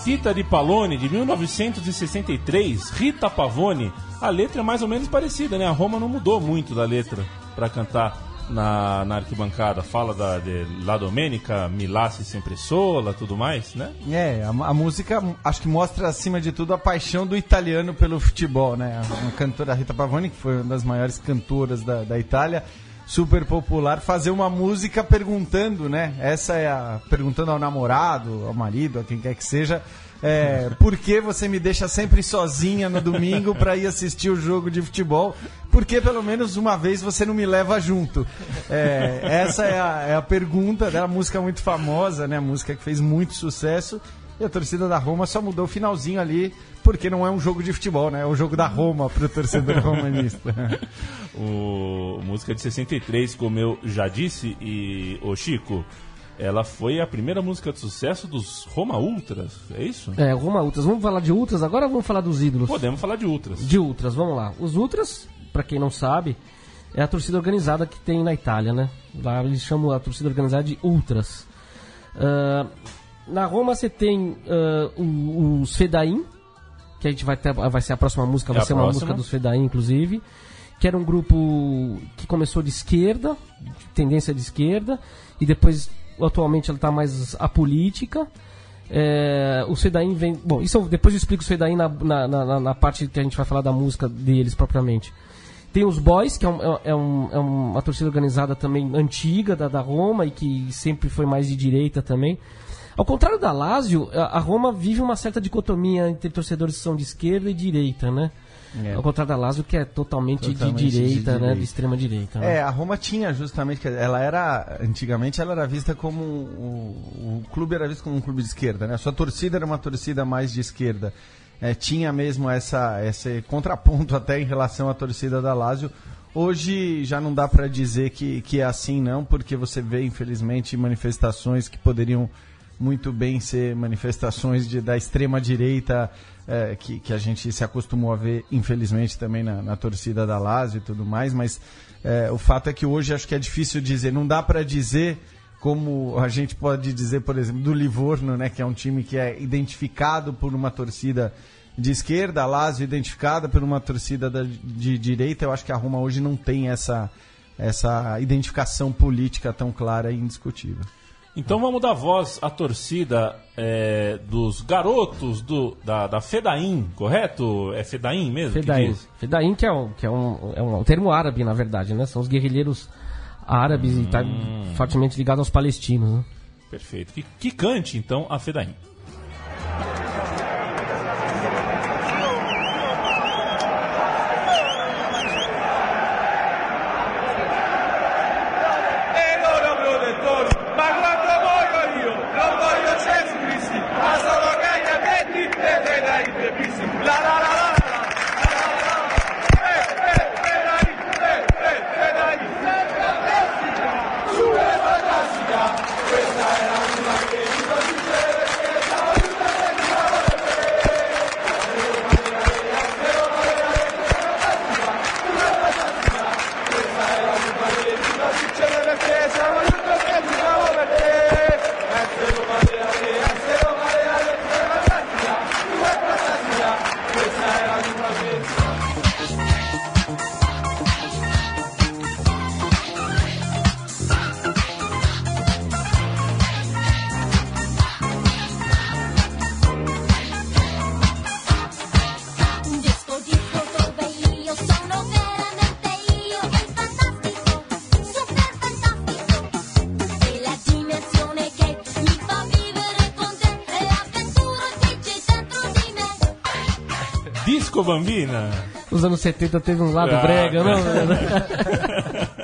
La Partita di Pallone de 1963, Rita Pavone. A letra é mais ou menos parecida, né? A Roma não mudou muito da letra para cantar na, na arquibancada. Fala da de La Domenica, Milassi sempre sola, tudo mais, né? É, a, a música acho que mostra acima de tudo a paixão do italiano pelo futebol, né? A, a cantora Rita Pavone, que foi uma das maiores cantoras da, da Itália, super popular, fazer uma música perguntando, né? Essa é a. perguntando ao namorado, ao marido, a quem quer que seja. É, por que você me deixa sempre sozinha no domingo para ir assistir o jogo de futebol? Porque pelo menos uma vez você não me leva junto. É, essa é a, é a pergunta dela, música muito famosa, né? A música que fez muito sucesso. E a torcida da Roma só mudou o finalzinho ali, porque não é um jogo de futebol, né? É o jogo da Roma pro torcedor romanista. O música de 63, como eu já disse, e o Chico, ela foi a primeira música de sucesso dos Roma Ultras, é isso? É, Roma Ultras. Vamos falar de Ultras agora ou vamos falar dos ídolos? Podemos falar de Ultras. De Ultras, vamos lá. Os Ultras, pra quem não sabe, é a torcida organizada que tem na Itália, né? Lá eles chamam a torcida organizada de Ultras. Ah, na Roma você tem o- os Fedain, que a gente vai ter, vai ser a próxima música, vai É a ser uma próxima. música dos Fedain, inclusive. Que era um grupo que começou de esquerda, de tendência de esquerda, e depois, atualmente, ela está mais apolítica. É, o Fedain vem. Bom, isso eu- depois eu explico o Fedain na, na, na, na parte que a gente vai falar da música deles propriamente. Tem os Boys, que é, um- é um- é uma torcida organizada também antiga da, da Roma e que sempre foi mais de direita também. Ao contrário da Lazio, a, Roma vive uma certa dicotomia entre torcedores que são de esquerda e direita, né? É. Ao contrário da Lazio, que é totalmente, Totalmente de de direita, né? direita. De extrema direita. né? É, a Roma tinha justamente, ela era, antigamente ela era vista como, o, o clube era visto como um clube de esquerda, né? A sua torcida era uma torcida mais de esquerda. É, tinha mesmo essa, esse contraponto até em relação à torcida da Lazio. Hoje já não dá para dizer que, que é assim não, porque você vê infelizmente manifestações que poderiam muito bem ser manifestações de, da extrema direita é, que, que a gente se acostumou a ver, infelizmente, também na, na torcida da Lazio e tudo mais, mas é, o fato é que hoje acho que é difícil dizer, não dá para dizer como a gente pode dizer, por exemplo, do Livorno, né, que é um time que é identificado por uma torcida de esquerda, a Lazio identificada por uma torcida da- de direita, eu acho que a Roma hoje não tem essa, essa identificação política tão clara e indiscutível. Então vamos dar voz à torcida é, dos garotos do, da, da Fedain, correto? É Fedain mesmo? que Fedain. diz? Fedain, que, é um, que é, um, é um termo árabe, na verdade, né? São os guerrilheiros árabes e tá fortemente ligados aos palestinos, né? Perfeito. Que, que cante então a Fedain. Bambina. Os anos 70 teve um lado Ah, brega, não?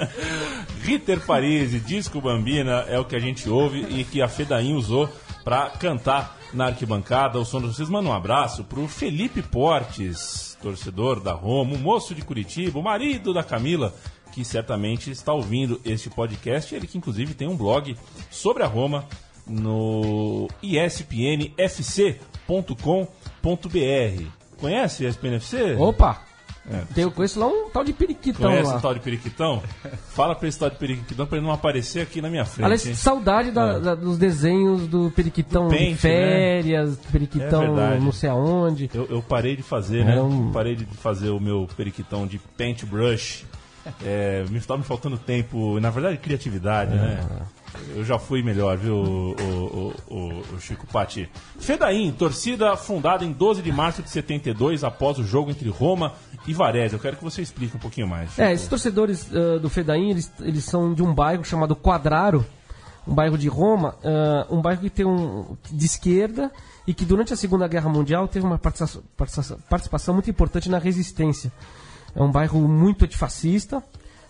Ritter Parisi, Disco Bambina é o que a gente ouve e que a Fedain usou pra cantar na arquibancada. O som de vocês manda um abraço pro Felipe Portes, torcedor da Roma, o moço de Curitiba, o marido da Camila, que certamente está ouvindo este podcast. Ele que inclusive tem um blog sobre a Roma no espnfc.com.br. Conhece ESPNFC? Opa! É. Tem, eu conheço lá um tal de periquitão Conhece lá. o tal de periquitão? Fala pra esse tal de periquitão pra ele não aparecer aqui na minha frente. Aliás, hein? saudade da- É. da- dos desenhos do periquitão Do de Paint, férias, É periquitão verdade. não sei aonde. Eu, eu parei de fazer, né? Um- Parei de fazer o meu periquitão de paintbrush. É, me estava me faltando tempo, na verdade, criatividade, né? Eu já fui melhor, viu, o, o, o- o Chico Patti? Fedaim, torcida fundada em 12 de março de 72, após o jogo entre Roma e Varese. Eu quero que você explique um pouquinho mais. Chico. É, esses torcedores ah, do Fedaim, eles, eles são de um bairro chamado Quadraro, um bairro de Roma, ah, um bairro que tem um de esquerda e que durante a Segunda Guerra Mundial teve uma participação, participação- muito importante na resistência. É um bairro muito antifascista,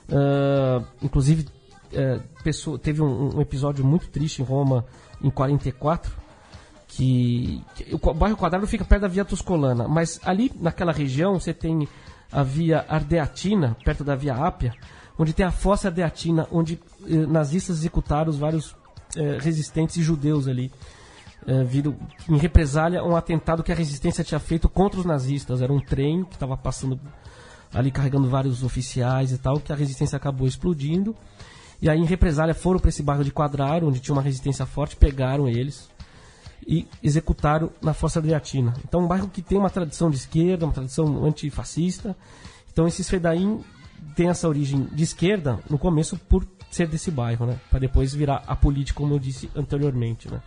ah, inclusive eh, pessoa- teve um, um episódio muito triste em Roma em 44, que, que o bairro Quadrado fica perto da Via Tuscolana, mas ali naquela região você tem a Via Ardeatina, perto da Via Ápia, onde tem a Fossa Ardeatina, onde eh, nazistas executaram os vários eh, resistentes judeus ali. eh, vindo em represália um atentado que a resistência tinha feito contra os nazistas. Era um trem que estava passando ali carregando vários oficiais e tal, que a resistência acabou explodindo. E aí, em represália, foram para esse bairro de Quadraro, onde tinha uma resistência forte, pegaram eles e executaram na Força Adriatina. Então, um bairro que tem uma tradição de esquerda, uma tradição antifascista. Então, esses Fedaim têm essa origem de esquerda no começo por ser desse bairro, né? Para depois virar a política, como eu disse anteriormente, né?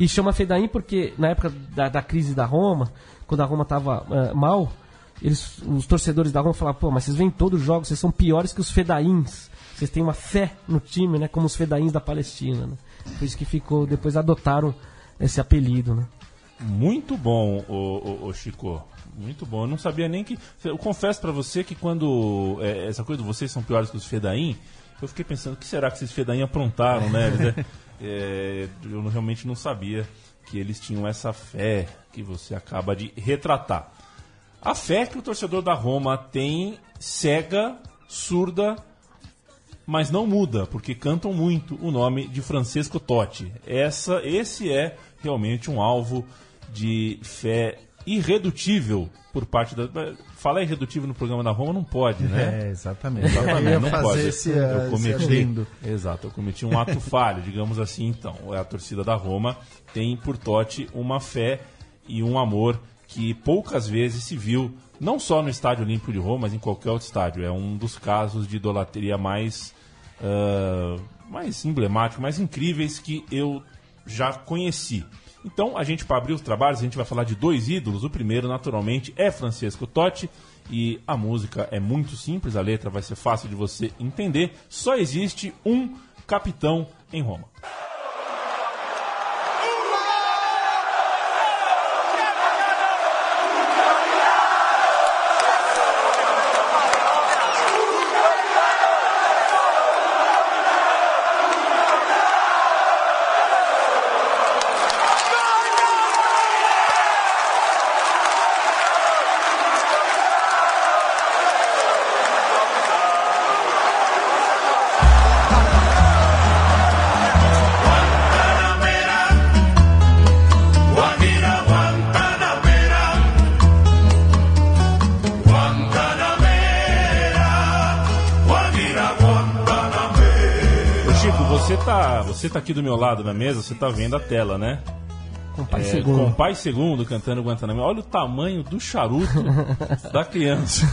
E chama Fedaim porque na época da, da crise da Roma, quando a Roma estava mal, eles, os torcedores da Roma falavam, pô, mas vocês vêm todos os jogos, vocês são piores que os Fedaíns. Vocês têm uma fé no time, né? Como os Fedaíns da Palestina, né? Por isso que ficou, depois adotaram esse apelido, né? Muito bom, o, o, o Chico. Muito bom. Eu não sabia nem que. Eu confesso pra você que quando é, essa coisa de vocês são piores que os Fedaim, eu fiquei pensando o que será que esses Fedaim aprontaram, né? É, eu realmente não sabia que eles tinham essa fé que você acaba de retratar. A fé que o torcedor da Roma tem cega, surda, mas não muda, porque cantam muito o nome de Francesco Totti. Essa, esse é realmente um alvo de fé irredutível por parte da. Falar irredutível no programa da Roma não pode, né? É, exatamente. Exatamente, Eu não pode. esse, eu cometi, exato, eu cometi um ato falho, digamos assim. Então, a torcida da Roma tem por Totti uma fé e um amor que poucas vezes se viu, não só no Estádio Olímpico de Roma, mas em qualquer outro estádio. É um dos casos de idolatria mais, ah, mais emblemáticos, mais incríveis que eu já conheci. Então, a gente, para abrir os trabalhos, a gente vai falar de dois ídolos. O primeiro, naturalmente, é Francesco Totti. E a música é muito simples, a letra vai ser fácil de você entender. Só existe um capitão em Roma. Aqui do meu lado na mesa, você tá vendo a tela, né? Com pai É, segundo. com pai segundo cantando Guantanamo. Olha o tamanho do charuto da criança.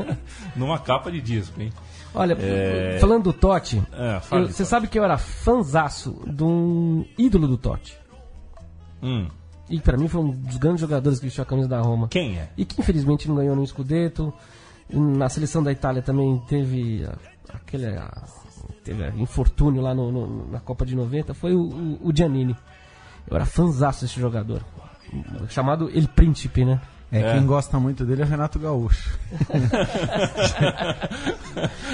Numa capa de disco, hein? Olha, É. falando do Totti, É, eu- você Totti. sabe que eu era fanzaço de um ídolo do Totti. Hum, E pra mim foi um dos grandes jogadores que vestiu a camisa da Roma. quem é? E que infelizmente não ganhou no Scudetto. Na seleção da Itália também teve aquele ah, teve ah, infortúnio lá no- no- na Copa de 90. Foi o, o- o Giannini. Eu era fanzaço desse jogador. Chamado El Príncipe, né? É, É. quem gosta muito dele é o Renato Gaúcho.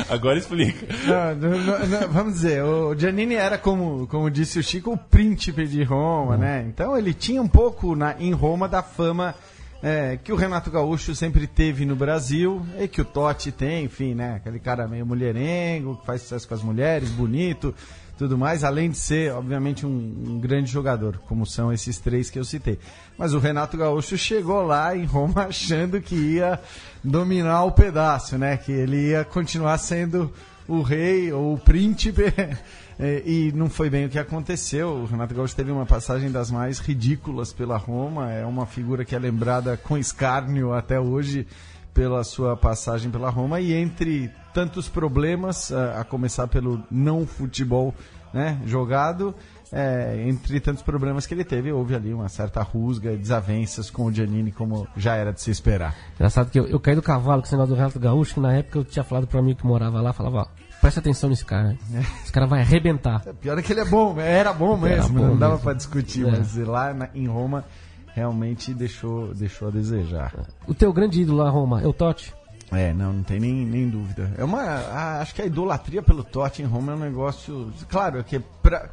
Agora explica. Não, não, não, não, vamos dizer, o Giannini era, como, como disse o Chico, o príncipe de Roma, né? Então ele tinha um pouco na, em Roma da fama é, que o Renato Gaúcho sempre teve no Brasil e que o Totti tem, enfim, né? Aquele cara meio mulherengo, que faz sucesso com as mulheres, bonito, tudo mais, além de ser, obviamente, um, um grande jogador, como são esses três que eu citei. Mas o Renato Gaúcho chegou lá em Roma achando que ia dominar o pedaço, né? Que ele ia continuar sendo o rei ou o príncipe. Eh, E não foi bem o que aconteceu. O Renato Gaúcho teve uma passagem das mais ridículas pela Roma. É uma figura que é lembrada com escárnio até hoje pela sua passagem pela Roma. E entre tantos problemas, a começar pelo não futebol né, jogado, eh, entre tantos problemas que ele teve, houve ali uma certa rusga, desavenças com o Giannini, como já era de se esperar. Engraçado que eu, eu caí do cavalo com esse negócio do Renato Gaúcho, que na época eu tinha falado pro amigo que morava lá, falava, ó, presta atenção nesse cara? Esse cara vai arrebentar. Pior é que ele é bom, era bom Era mesmo, bom não dava pra discutir, É. mas lá na- em Roma realmente deixou, deixou a desejar. O teu grande ídolo lá, Roma, é o Totti? É, não, não tem nem, nem dúvida. É uma, a- acho que a idolatria pelo Totti em Roma é um negócio, claro, é que pra,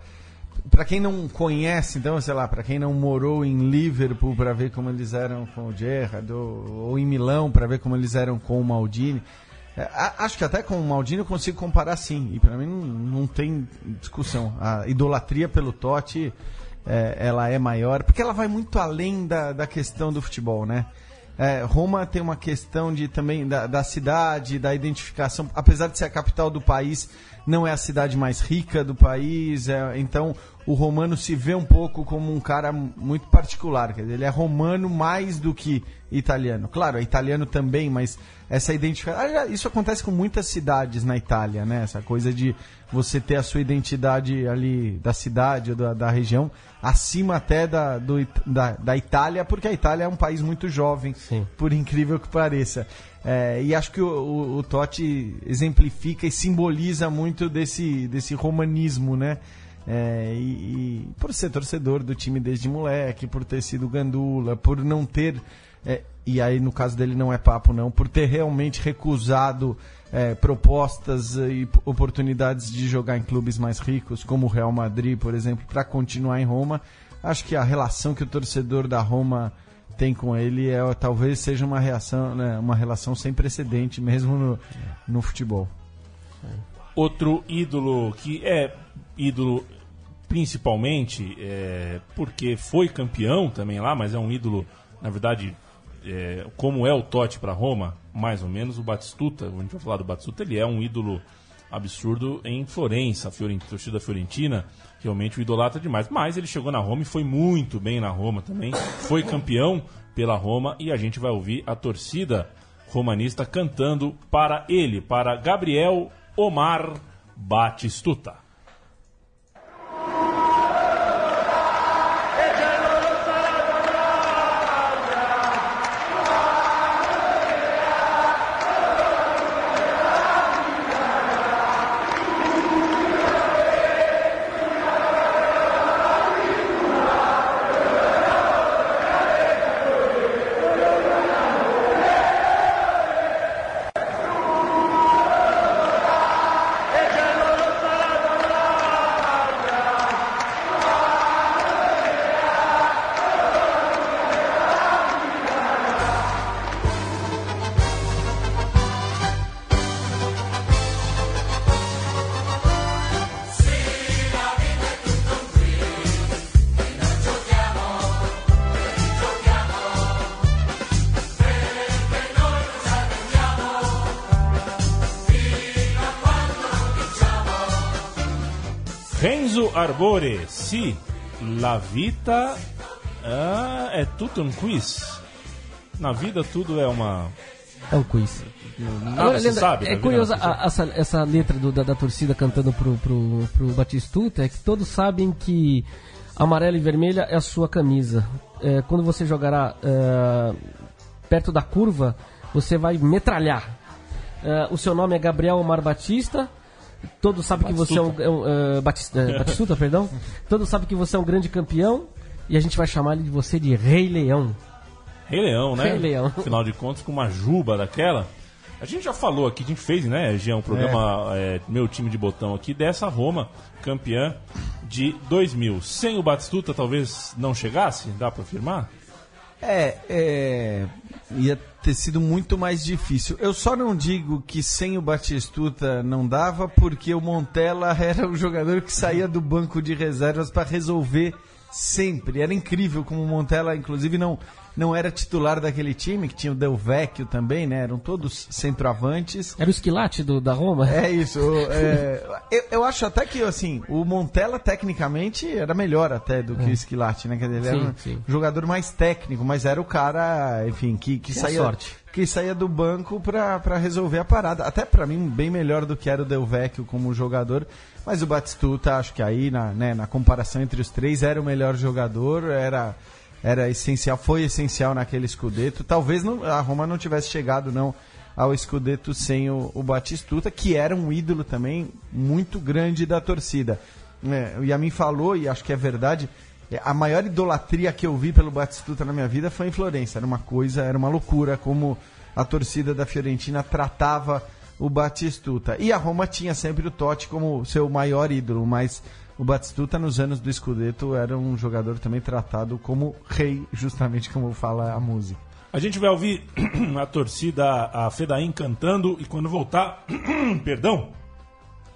pra quem não conhece, então, sei lá, pra quem não morou em Liverpool pra ver como eles eram com o Gerrard, ou, ou em Milão pra ver como eles eram com o Maldini, é, acho que até com o Maldini eu consigo comparar sim, e pra mim não, não tem discussão. A idolatria pelo Totti, é, ela é maior, porque ela vai muito além da, da questão do futebol, né? É, Roma tem uma questão de também da, da cidade, da identificação. Apesar de ser a capital do país, não é a cidade mais rica do país. é, então o romano se vê um pouco como um cara muito particular. Quer dizer, ele é romano mais do que italiano. Claro, é italiano também, mas essa identificação. Aliás, Isso acontece com muitas cidades na Itália, né? Essa coisa de você ter a sua identidade ali da cidade ou da, da região acima até da, do da, da Itália, porque a Itália é um país muito jovem, Sim. por incrível que pareça. É, e acho que o, o, o Totti exemplifica e simboliza muito desse, desse romanismo, né? É, e, e por ser torcedor do time desde moleque, por ter sido gandula, por não ter. é, e aí no caso dele não é papo não, por ter realmente recusado é, propostas e oportunidades de jogar em clubes mais ricos, como o Real Madrid, por exemplo, para continuar em Roma. Acho que a relação que o torcedor da Roma tem com ele é talvez seja uma reação, né, uma relação sem precedente mesmo no, no futebol. Outro ídolo que é ídolo principalmente é, porque foi campeão também lá, mas é um ídolo, na verdade, é, como é o Totti para Roma, mais ou menos o Batistuta, a gente vai falar do Batistuta, ele é um ídolo absurdo em Florença, a torcida fiorentina realmente o idolatra demais, mas ele chegou na Roma e foi muito bem na Roma também, foi campeão pela Roma e a gente vai ouvir a torcida romanista cantando para ele, para Gabriel Omar Batistuta. Arbore, sì, la vita ah, è tutto un quiz. Na vida tudo é uma. É um quiz. Nada Agora, sabe. é vida curioso nada se sabe. a- essa, essa letra do- da, da torcida cantando pro, pro, pro Batistuta, é que todos sabem que amarela e vermelha é a sua camisa. É, quando você jogará é, perto da curva, você vai metralhar. É, o seu nome é Gabriel Omar Batista. Todos sabem que você é um, é um, é, Batista, é, Batistuta, perdão. Todos sabem que você é um grande campeão e a gente vai chamar ele de você de Rei Leão. Rei Leão, né? Rei Leão. Afinal de contas, com uma juba daquela. A gente já falou aqui, a gente fez, né, Jean, um programa, é, meu time de botão aqui, dessa Roma, campeã de 2000. Sem o Batistuta, talvez não chegasse? Dá pra afirmar? É, é, ia ter sido muito mais difícil. Eu só não digo que sem o Batistuta não dava, porque o Montella era o jogador que saía do banco de reservas para resolver sempre. Era incrível como o Montella, inclusive, não, não era titular daquele time, que tinha o Del Vecchio também, né? Eram todos centroavantes. Era o esquilate do, da Roma? É isso. é, eu, eu acho até que, assim, o Montella, tecnicamente, era melhor até do que o Esquilate, né? Quer dizer, ele Sim, era um sim. jogador mais técnico, mas era o cara, enfim, que, que saía... sorte. Que saía do banco pra, pra resolver a parada. Até pra mim, bem melhor do que era o Del Vecchio como jogador. Mas o Batistuta, acho que aí, na, né, na comparação entre os três, era o melhor jogador, era, era essencial, foi essencial naquele escudeto. Talvez não- a Roma não tivesse chegado, não, ao escudeto sem o, o Batistuta, que era um ídolo também muito grande da torcida. É, o Yamin falou, e acho que é verdade, é, a maior idolatria que eu vi pelo Batistuta na minha vida foi em Florença. Era uma coisa, era uma loucura como a torcida da Fiorentina tratava o Batistuta. E a Roma tinha sempre o Totti como seu maior ídolo, mas o Batistuta nos anos do Scudetto era um jogador também tratado como rei, justamente como fala a música. A gente vai ouvir a torcida, a Fedain cantando e quando voltar, perdão,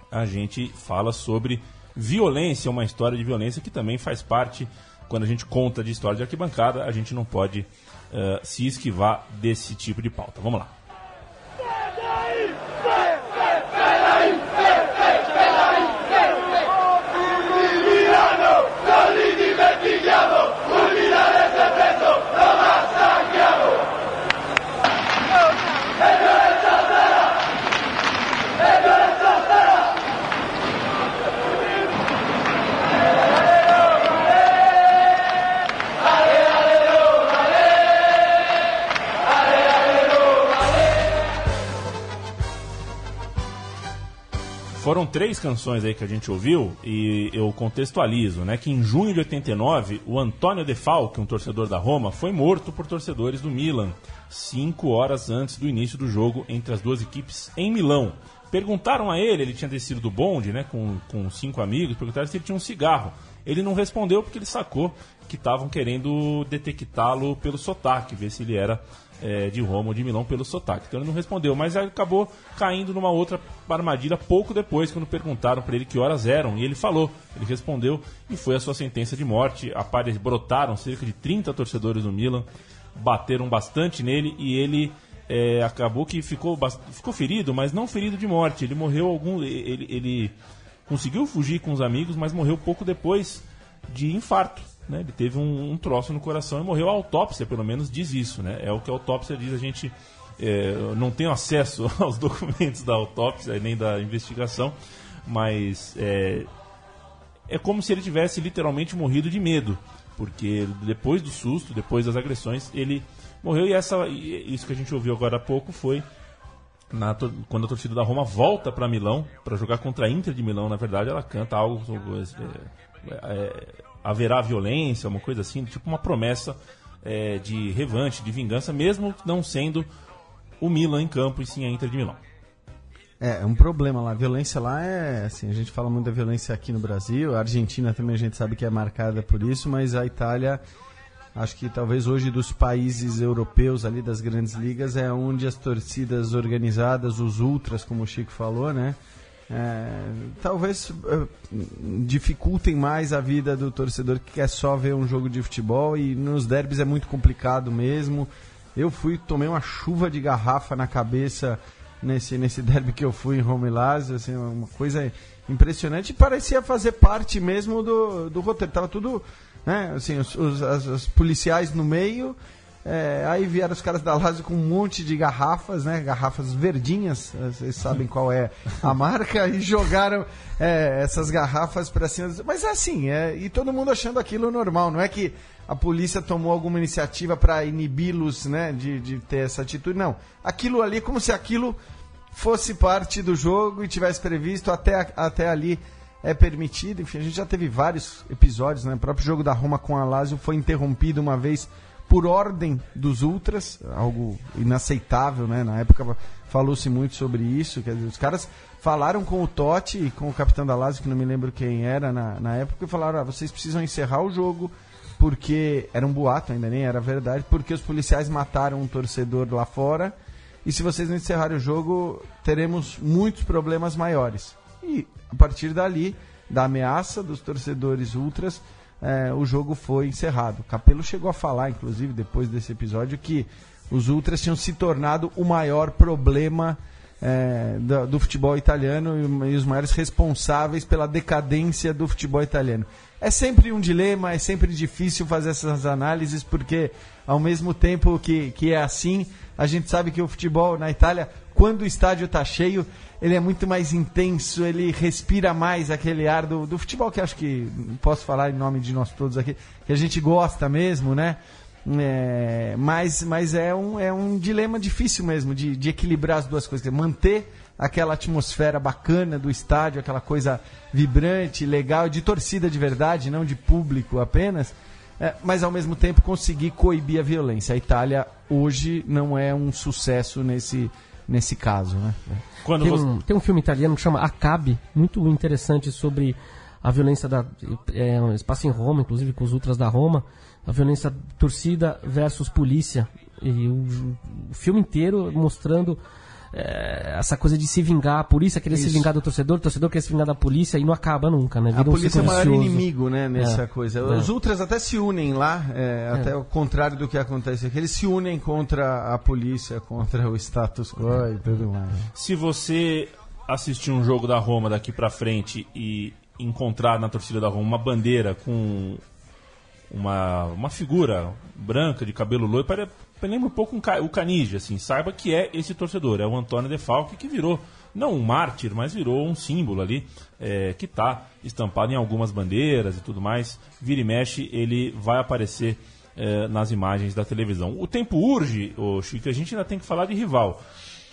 a gente fala sobre violência, uma história de violência que também faz parte, quando a gente conta de história de arquibancada, a gente não pode eh, se esquivar desse tipo de pauta. Vamos lá. Foram três canções aí que a gente ouviu e eu contextualizo, né? Que em junho de 89, o Antônio De Falco, um torcedor da Roma, foi morto por torcedores do Milan, cinco horas antes do início do jogo entre as duas equipes em Milão. Perguntaram a ele, ele tinha descido do bonde, né? Com, com cinco amigos, perguntaram se ele tinha um cigarro. Ele não respondeu porque ele sacou que estavam querendo detectá-lo pelo sotaque, ver se ele era é, de Roma ou de Milão pelo sotaque. Então ele não respondeu, mas acabou caindo numa outra armadilha pouco depois, quando perguntaram para ele que horas eram. E ele falou, ele respondeu e foi a sua sentença de morte. Apare brotaram cerca de 30 torcedores do Milan, bateram bastante nele e ele é, acabou que ficou, ficou ferido, mas não ferido de morte. Ele morreu algum. Ele, ele conseguiu fugir com os amigos, mas morreu pouco depois de infarto. Né? Ele teve um, um troço no coração e morreu. A autópsia, pelo menos, diz isso. Né? É o que a autópsia diz. A gente é, não tenho acesso aos documentos da autópsia nem da investigação, mas é, é como se ele tivesse literalmente morrido de medo, porque depois do susto, depois das agressões, ele morreu e essa isso que a gente ouviu agora há pouco foi na quando a torcida da Roma volta para Milão para jogar contra a Inter de Milão, na verdade, ela canta algo sobre é, haverá violência, uma coisa assim, tipo uma promessa é, de revanche, de vingança, mesmo não sendo o Milan em campo e sim a Inter de Milão. É, é um problema lá. A violência lá é, assim, a gente fala muito da violência aqui no Brasil, a Argentina também a gente sabe que é marcada por isso, mas a Itália, acho que talvez hoje dos países europeus ali das grandes ligas é onde as torcidas organizadas, os ultras, como o Chico falou, né? É, talvez é, dificultem mais a vida do torcedor que quer só ver um jogo de futebol e nos derbys é muito complicado mesmo. Eu fui, tomei uma chuva de garrafa na cabeça nesse, nesse derby que eu fui em Roma e Lazio, assim, uma coisa impressionante parecia fazer parte mesmo do, do roteiro. Tava tudo, né, assim, os, os, as- os policiais no meio, é, aí vieram os caras da Lazio com um monte de garrafas, né, garrafas verdinhas, vocês sabem qual é a marca, e jogaram é, essas garrafas para cima. Mas é assim, é, e todo mundo achando aquilo normal, não é que a polícia tomou alguma iniciativa para inibi-los, né, de, de ter essa atitude, não. Aquilo ali, como se aquilo fosse parte do jogo e tivesse previsto até, até ali é permitido. Enfim, a gente já teve vários episódios, né? O próprio jogo da Roma com a Lazio foi interrompido uma vez por ordem dos ultras, algo inaceitável, né? Na época falou-se muito sobre isso, quer dizer, os caras falaram com o Totti e com o capitão da Lazio, que não me lembro quem era na, na época, e falaram, ah, vocês precisam encerrar o jogo, porque era um boato, ainda nem era verdade, porque os policiais mataram um torcedor lá fora, e se vocês não encerrarem o jogo, teremos muitos problemas maiores. E a partir dali, da ameaça dos torcedores ultras, eh, o jogo foi encerrado. Capello chegou a falar, inclusive, depois desse episódio, que os ultras tinham se tornado o maior problema eh, da- do, futebol italiano e, e os maiores responsáveis pela decadência do futebol italiano. É sempre um dilema, é sempre difícil fazer essas análises, porque ao mesmo tempo que, que é assim, a gente sabe que o futebol na Itália, quando o estádio está cheio, ele é muito mais intenso, ele respira mais aquele ar do, do futebol que acho que posso falar em nome de nós todos aqui, que a gente gosta mesmo, né? É, mas mas é, um, é um dilema difícil mesmo de, de equilibrar as duas coisas, manter aquela atmosfera bacana do estádio, aquela coisa vibrante, legal, de torcida de verdade, não de público apenas, é, mas ao mesmo tempo conseguir coibir a violência. A Itália hoje não é um sucesso nesse, nesse caso, né? Quando Tem você... um, tem um filme italiano que chama Acabe, muito interessante sobre a violência da. É, um espaço em Roma, inclusive com os ultras da Roma. A violência torcida versus polícia. E o, o filme inteiro mostrando é, essa coisa de se vingar, a polícia querer se Isso. vingar do torcedor, o torcedor querer se vingar da polícia e não acaba nunca, né? A Vira um polícia é o maior inimigo, né, nessa É, coisa. é. Os ultras até se unem lá, é, até o contrário do que acontece aqui. Eles se unem contra a polícia, contra o status quo e tudo mais. Se você assistir um jogo da Roma daqui pra frente e encontrar na torcida da Roma uma bandeira com uma, uma figura branca de cabelo loiro, lembra um pouco um o Canige, assim, saiba que é esse torcedor, é o Antônio De Falque que virou não um mártir, mas virou um símbolo ali é, que está estampado em algumas bandeiras e tudo mais. Vira e mexe, ele vai aparecer é, nas imagens da televisão. O tempo urge, ô Chico, a gente ainda tem que falar de rival.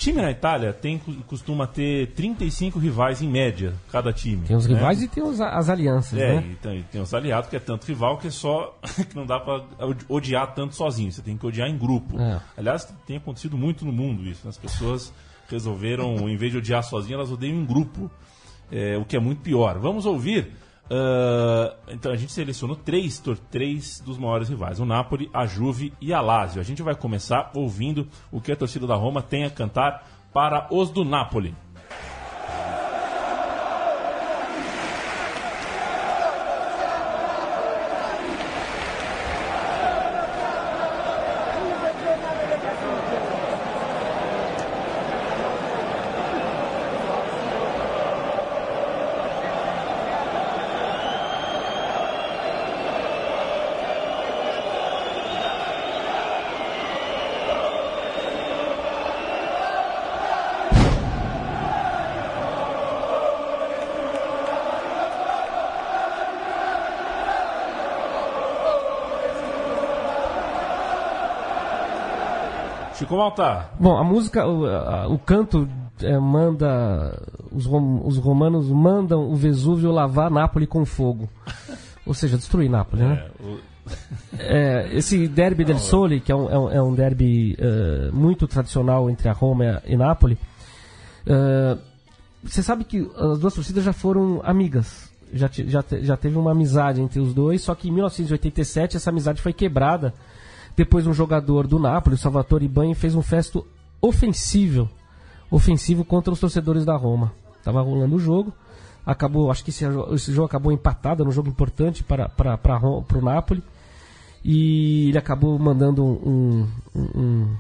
Time na Itália tem, costuma ter 35 rivais em média, cada time. Tem os né? rivais e tem os- as alianças, É, né? e tem, tem os aliados, que é tanto rival que é só. que não dá pra odiar tanto sozinho, você tem que odiar em grupo. É. Aliás, tem acontecido muito no mundo isso. né? As pessoas resolveram, em vez de odiar sozinho, elas odeiam em grupo. É, o que é muito pior. Vamos ouvir. Ah, então a gente selecionou três, três dos maiores rivais: o Napoli, a Juve e a Lazio. A gente vai começar ouvindo o que a torcida da Roma tem a cantar para os do Napoli. Chico Malta, Bom, a música, o, a- o canto é, manda. Os, rom- os romanos mandam o Vesúvio lavar Nápoles com fogo. Ou seja, destruir Nápoles, né? é, o- É, esse derby del Sole, que é um, é um, é derby eh, muito tradicional entre a Roma e Nápoles, eh, você sabe que as duas torcidas já foram amigas. Já, te- já, te- já teve uma amizade entre os dois, só que em 1987 essa amizade foi quebrada. Depois um jogador do Nápoles, o Salvatore Banho, fez um festo ofensivo, ofensivo contra os torcedores da Roma. Tava rolando o jogo, acabou, acho que esse, esse jogo acabou empatado, era um jogo importante para para para o Napoli. E ele acabou mandando um, um, um,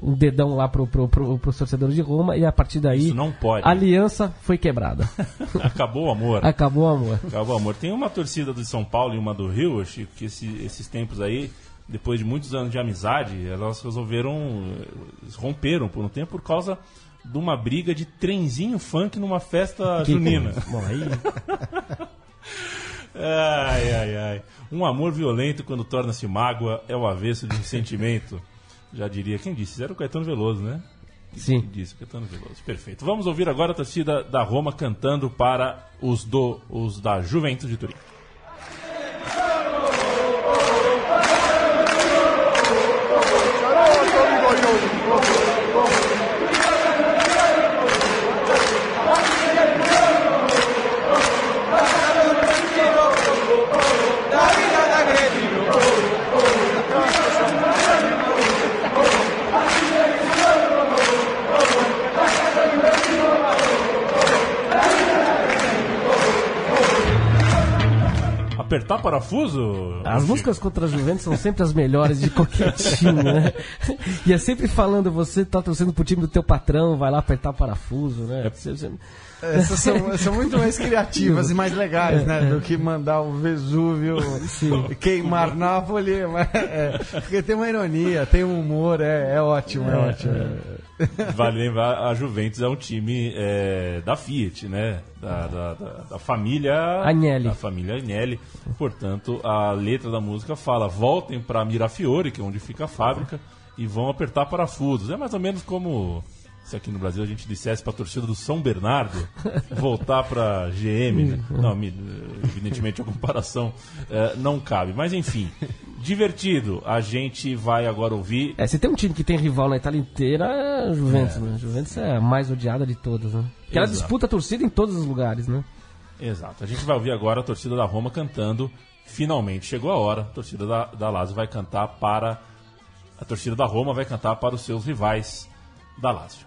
um dedão lá pro, pro, pro, pros torcedores de Roma e a partir daí pode. a aliança foi quebrada. Acabou o amor. Acabou o amor. Acabou o amor. Tem uma torcida de São Paulo e uma do Rio, Chico, que esse- esses tempos aí, depois de muitos anos de amizade, elas resolveram. eh, romperam por um tempo por causa de uma briga de trenzinho funk numa festa junina. Bom, aí Ai, ai, ai. Um amor violento, quando torna-se mágoa, é o avesso de um sentimento. Já diria, quem disse? Era o Caetano Veloso, né? sim. Disse, Caetano Veloso. Perfeito. Vamos ouvir agora a torcida da Roma cantando para os, do, os da Juventus de Turim. Apertar parafuso? As Chico? músicas contra a Juventus são sempre as melhores de qualquer time, né? E é sempre falando, você tá torcendo pro time do teu patrão, vai lá apertar parafuso, né? Você- você- Essas são, são muito mais criativas e mais legais, né? Do que mandar o Vesúvio queimar Nápoles. mas, é, porque tem uma ironia, tem um humor, é, é ótimo, é, ótimo. Vale lembrar, a Juventus é um time é, da Fiat, né? Da, da, da- da família Agnelli. Da família Agnelli. Portanto, a letra da música fala: voltem para Mirafiore, que é onde fica a fábrica, e vão apertar parafusos. É mais ou menos como se aqui no Brasil a gente dissesse para a torcida do São Bernardo voltar para GM. Né? Não, me- evidentemente a comparação é, não cabe. Mas enfim, divertido. A gente vai agora ouvir É, se tem um time que tem rival na Itália inteira, é a Juventus, né? A Juventus é a mais odiada de todas, né? Porque ela disputa a torcida em todos os lugares, né? Exato. A gente vai ouvir agora a torcida da Roma cantando. Finalmente chegou a hora. A torcida da, da Lazio vai cantar para. A torcida da Roma vai cantar para os seus rivais da Lazio.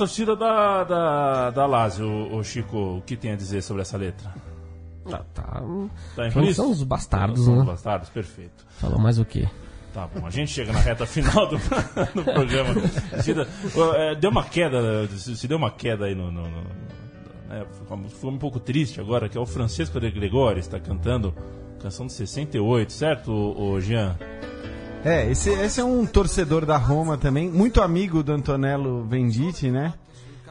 Torcida da, da, da Lazio, o Chico, o que tem a dizer sobre essa letra? Ah, tá. Tá São, infeliz? são os bastardos, São os né? bastardos, perfeito. Falou mais o quê? Tá bom, a gente chega na reta final do, do programa. Eh, Deu uma queda, se deu uma queda aí no. no- no- né, ficou- um pouco triste agora, que é o Francisco de Gregori, está cantando canção de 68, certo, ô Jean? É, esse, esse é um torcedor da Roma também, muito amigo do Antonello Venditti, né?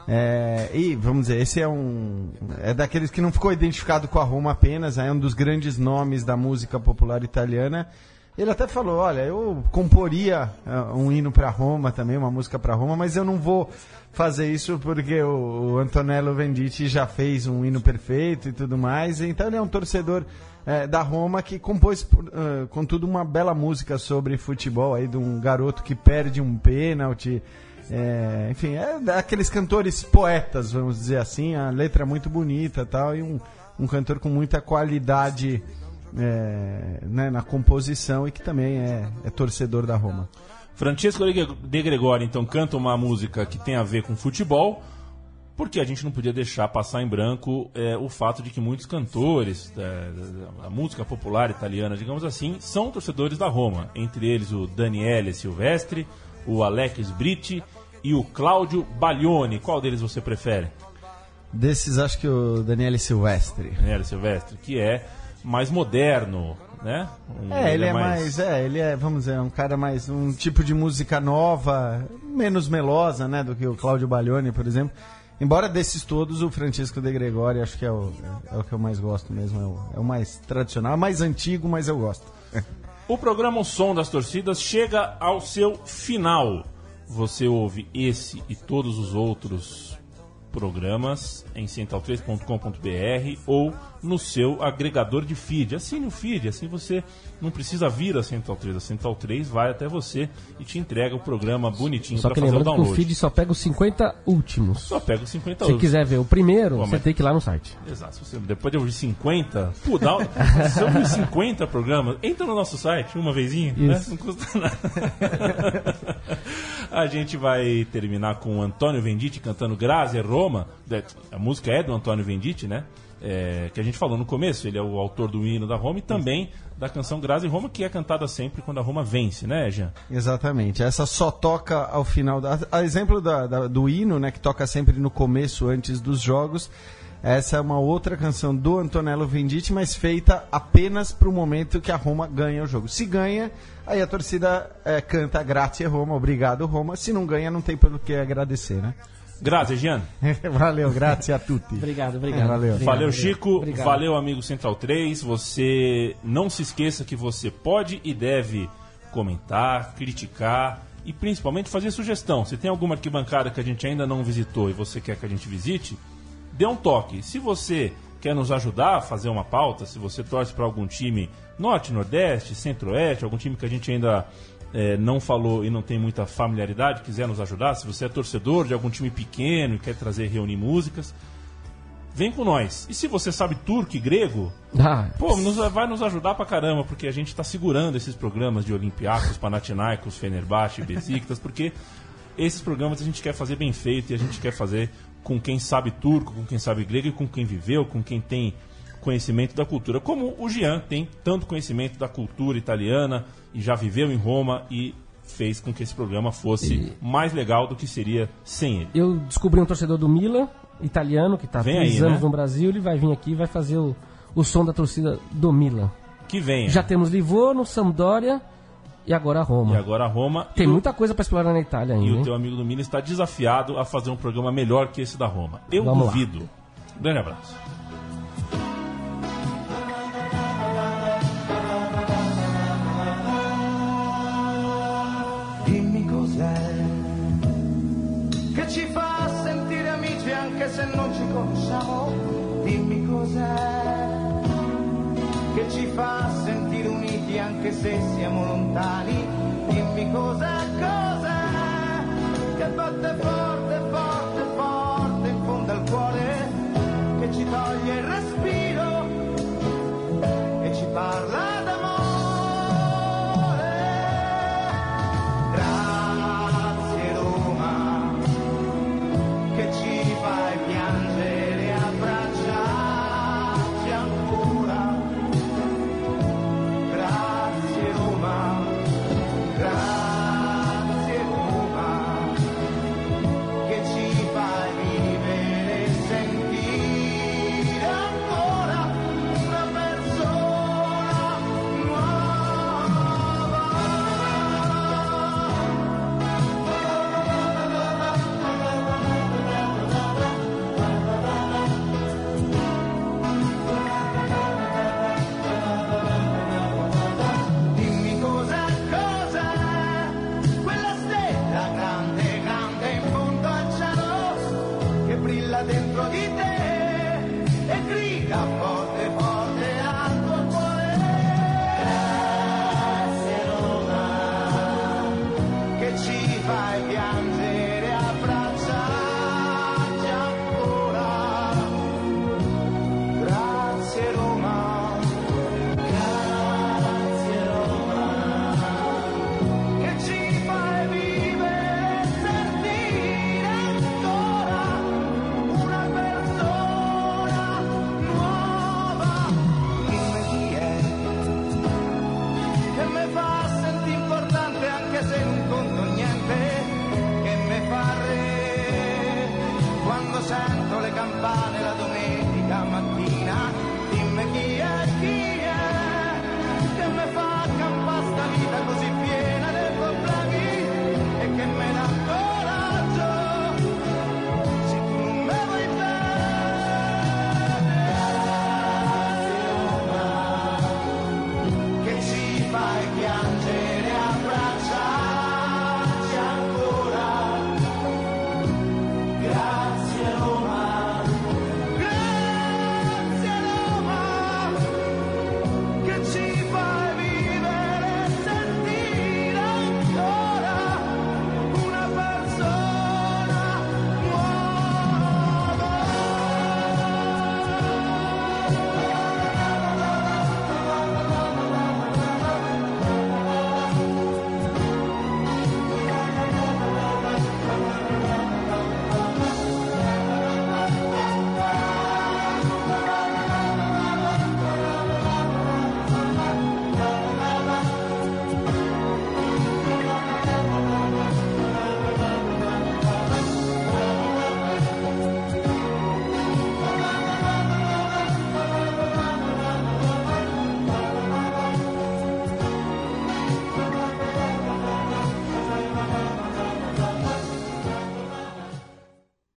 É, e, vamos dizer, esse é um. É daqueles que não ficou identificado com a Roma apenas, é um dos grandes nomes da música popular italiana. Ele até falou: olha, eu comporia ah, um hino para Roma também, uma música para Roma, mas eu não vou fazer isso porque o Antonello Venditti já fez um hino perfeito e tudo mais. Então ele é um torcedor eh, da Roma que compôs, ah, contudo, uma bela música sobre futebol aí de um garoto que perde um pênalti. É, enfim, é daqueles cantores poetas, vamos dizer assim. A letra é muito bonita tal, e um, um cantor com muita qualidade é, né, na composição e que também é, é torcedor da Roma. Francesco de Gregori, então, canta uma música que tem a ver com futebol, porque a gente não podia deixar passar em branco eh, o fato de que muitos cantores da, da- da música popular italiana, digamos assim, são torcedores da Roma. Entre eles o Daniele Silvestre, o Alex Britti e o Cláudio Baglioni. Qual deles você prefere? Desses, acho que o Daniele Silvestre. Daniele Silvestre, que é mais moderno, né? Um- É, ele é mais, é, ele é, vamos dizer, um cara mais, um tipo de música nova, menos melosa, né, do que o Cláudio Baglioni, por exemplo. Embora desses todos, o Francisco de Gregori acho que é o, é o que eu mais gosto mesmo, é o, é o mais tradicional, é mais antigo, mas eu gosto. O programa O Som das Torcidas chega ao seu final. Você ouve esse e todos os outros programas em central3.com.br ou no seu agregador de feed. Assine o feed, assim você não precisa vir a Central 3. A Central 3 vai até você e te entrega o programa bonitinho Só para fazer o lembrando que o download. feed só pega os 50 últimos. Só pega os 50 Se euros. quiser ver o primeiro, você mas- tem que ir lá no site. Exato. Se você- depois de ouvir 50, pô, dá, se ouvir 50 programas, entra no nosso site uma vezinha, né? Não custa nada. A gente vai terminar com o Antônio Venditti cantando Grazie Roma. É, A música é do Antônio Venditti, né? É, que a gente falou no começo, ele é o autor do hino da Roma e também da canção Grazie Roma, que é cantada sempre quando a Roma vence, né, Jean? Exatamente. Essa só toca ao final. Da, a exemplo da- da- do hino, né, que toca sempre no começo, antes dos jogos. Essa é uma outra canção do Antonello Venditti, mas feita apenas para o momento que a Roma ganha o jogo. Se ganha, aí a torcida é, canta Grazie Roma, obrigado Roma. Se não ganha, não tem pelo que agradecer, né? Grazie, Gian. Valeu, grazie a tutti. Obrigado, obrigado. Valeu. Obrigado, Valeu, obrigado. Chico. Obrigado. Valeu, amigo Central 3. Você não se esqueça que você pode e deve comentar, criticar e principalmente fazer sugestão. Se tem alguma arquibancada que a gente ainda não visitou e você quer que a gente visite, dê um toque. Se você quer nos ajudar a fazer uma pauta, se você torce para algum time norte, nordeste, centro-oeste, algum time que a gente ainda eh, não falou e não tem muita familiaridade, quiser nos ajudar, se você é torcedor de algum time pequeno e quer trazer reunir músicas, vem com nós. E se você sabe turco e grego, Ah, pô, nos- vai nos ajudar pra caramba, porque a gente tá segurando esses programas de Olympiacos, Panathinaikos, Fenerbahçe, Besiktas, porque esses programas a gente quer fazer bem feito e a gente quer fazer com quem sabe turco, com quem sabe grego e com quem viveu, com quem tem conhecimento da cultura. Como o Jean tem tanto conhecimento da cultura italiana e já viveu em Roma e fez com que esse programa fosse mais legal do que seria sem ele. eu descobri um torcedor do Milan, italiano, que tá há três aí, anos né? no Brasil. Ele vai vir aqui e vai fazer o, o som da torcida do Milan. Que venha. Já temos Livorno, Sampdoria e agora Roma. E agora Roma. Tem E o- muita coisa pra explorar na Itália E ainda. o hein? teu amigo do Milan está desafiado a fazer um programa melhor que esse da Roma. Eu Vamos lá. duvido. Grande abraço. Ci fa sentire amici anche se non ci conosciamo. Dimmi cos'è che ci fa sentire uniti anche se siamo lontani. Dimmi cos'è, cos'è che batte forte, forte, forte in fondo al cuore, che ci toglie il respiro e ci parla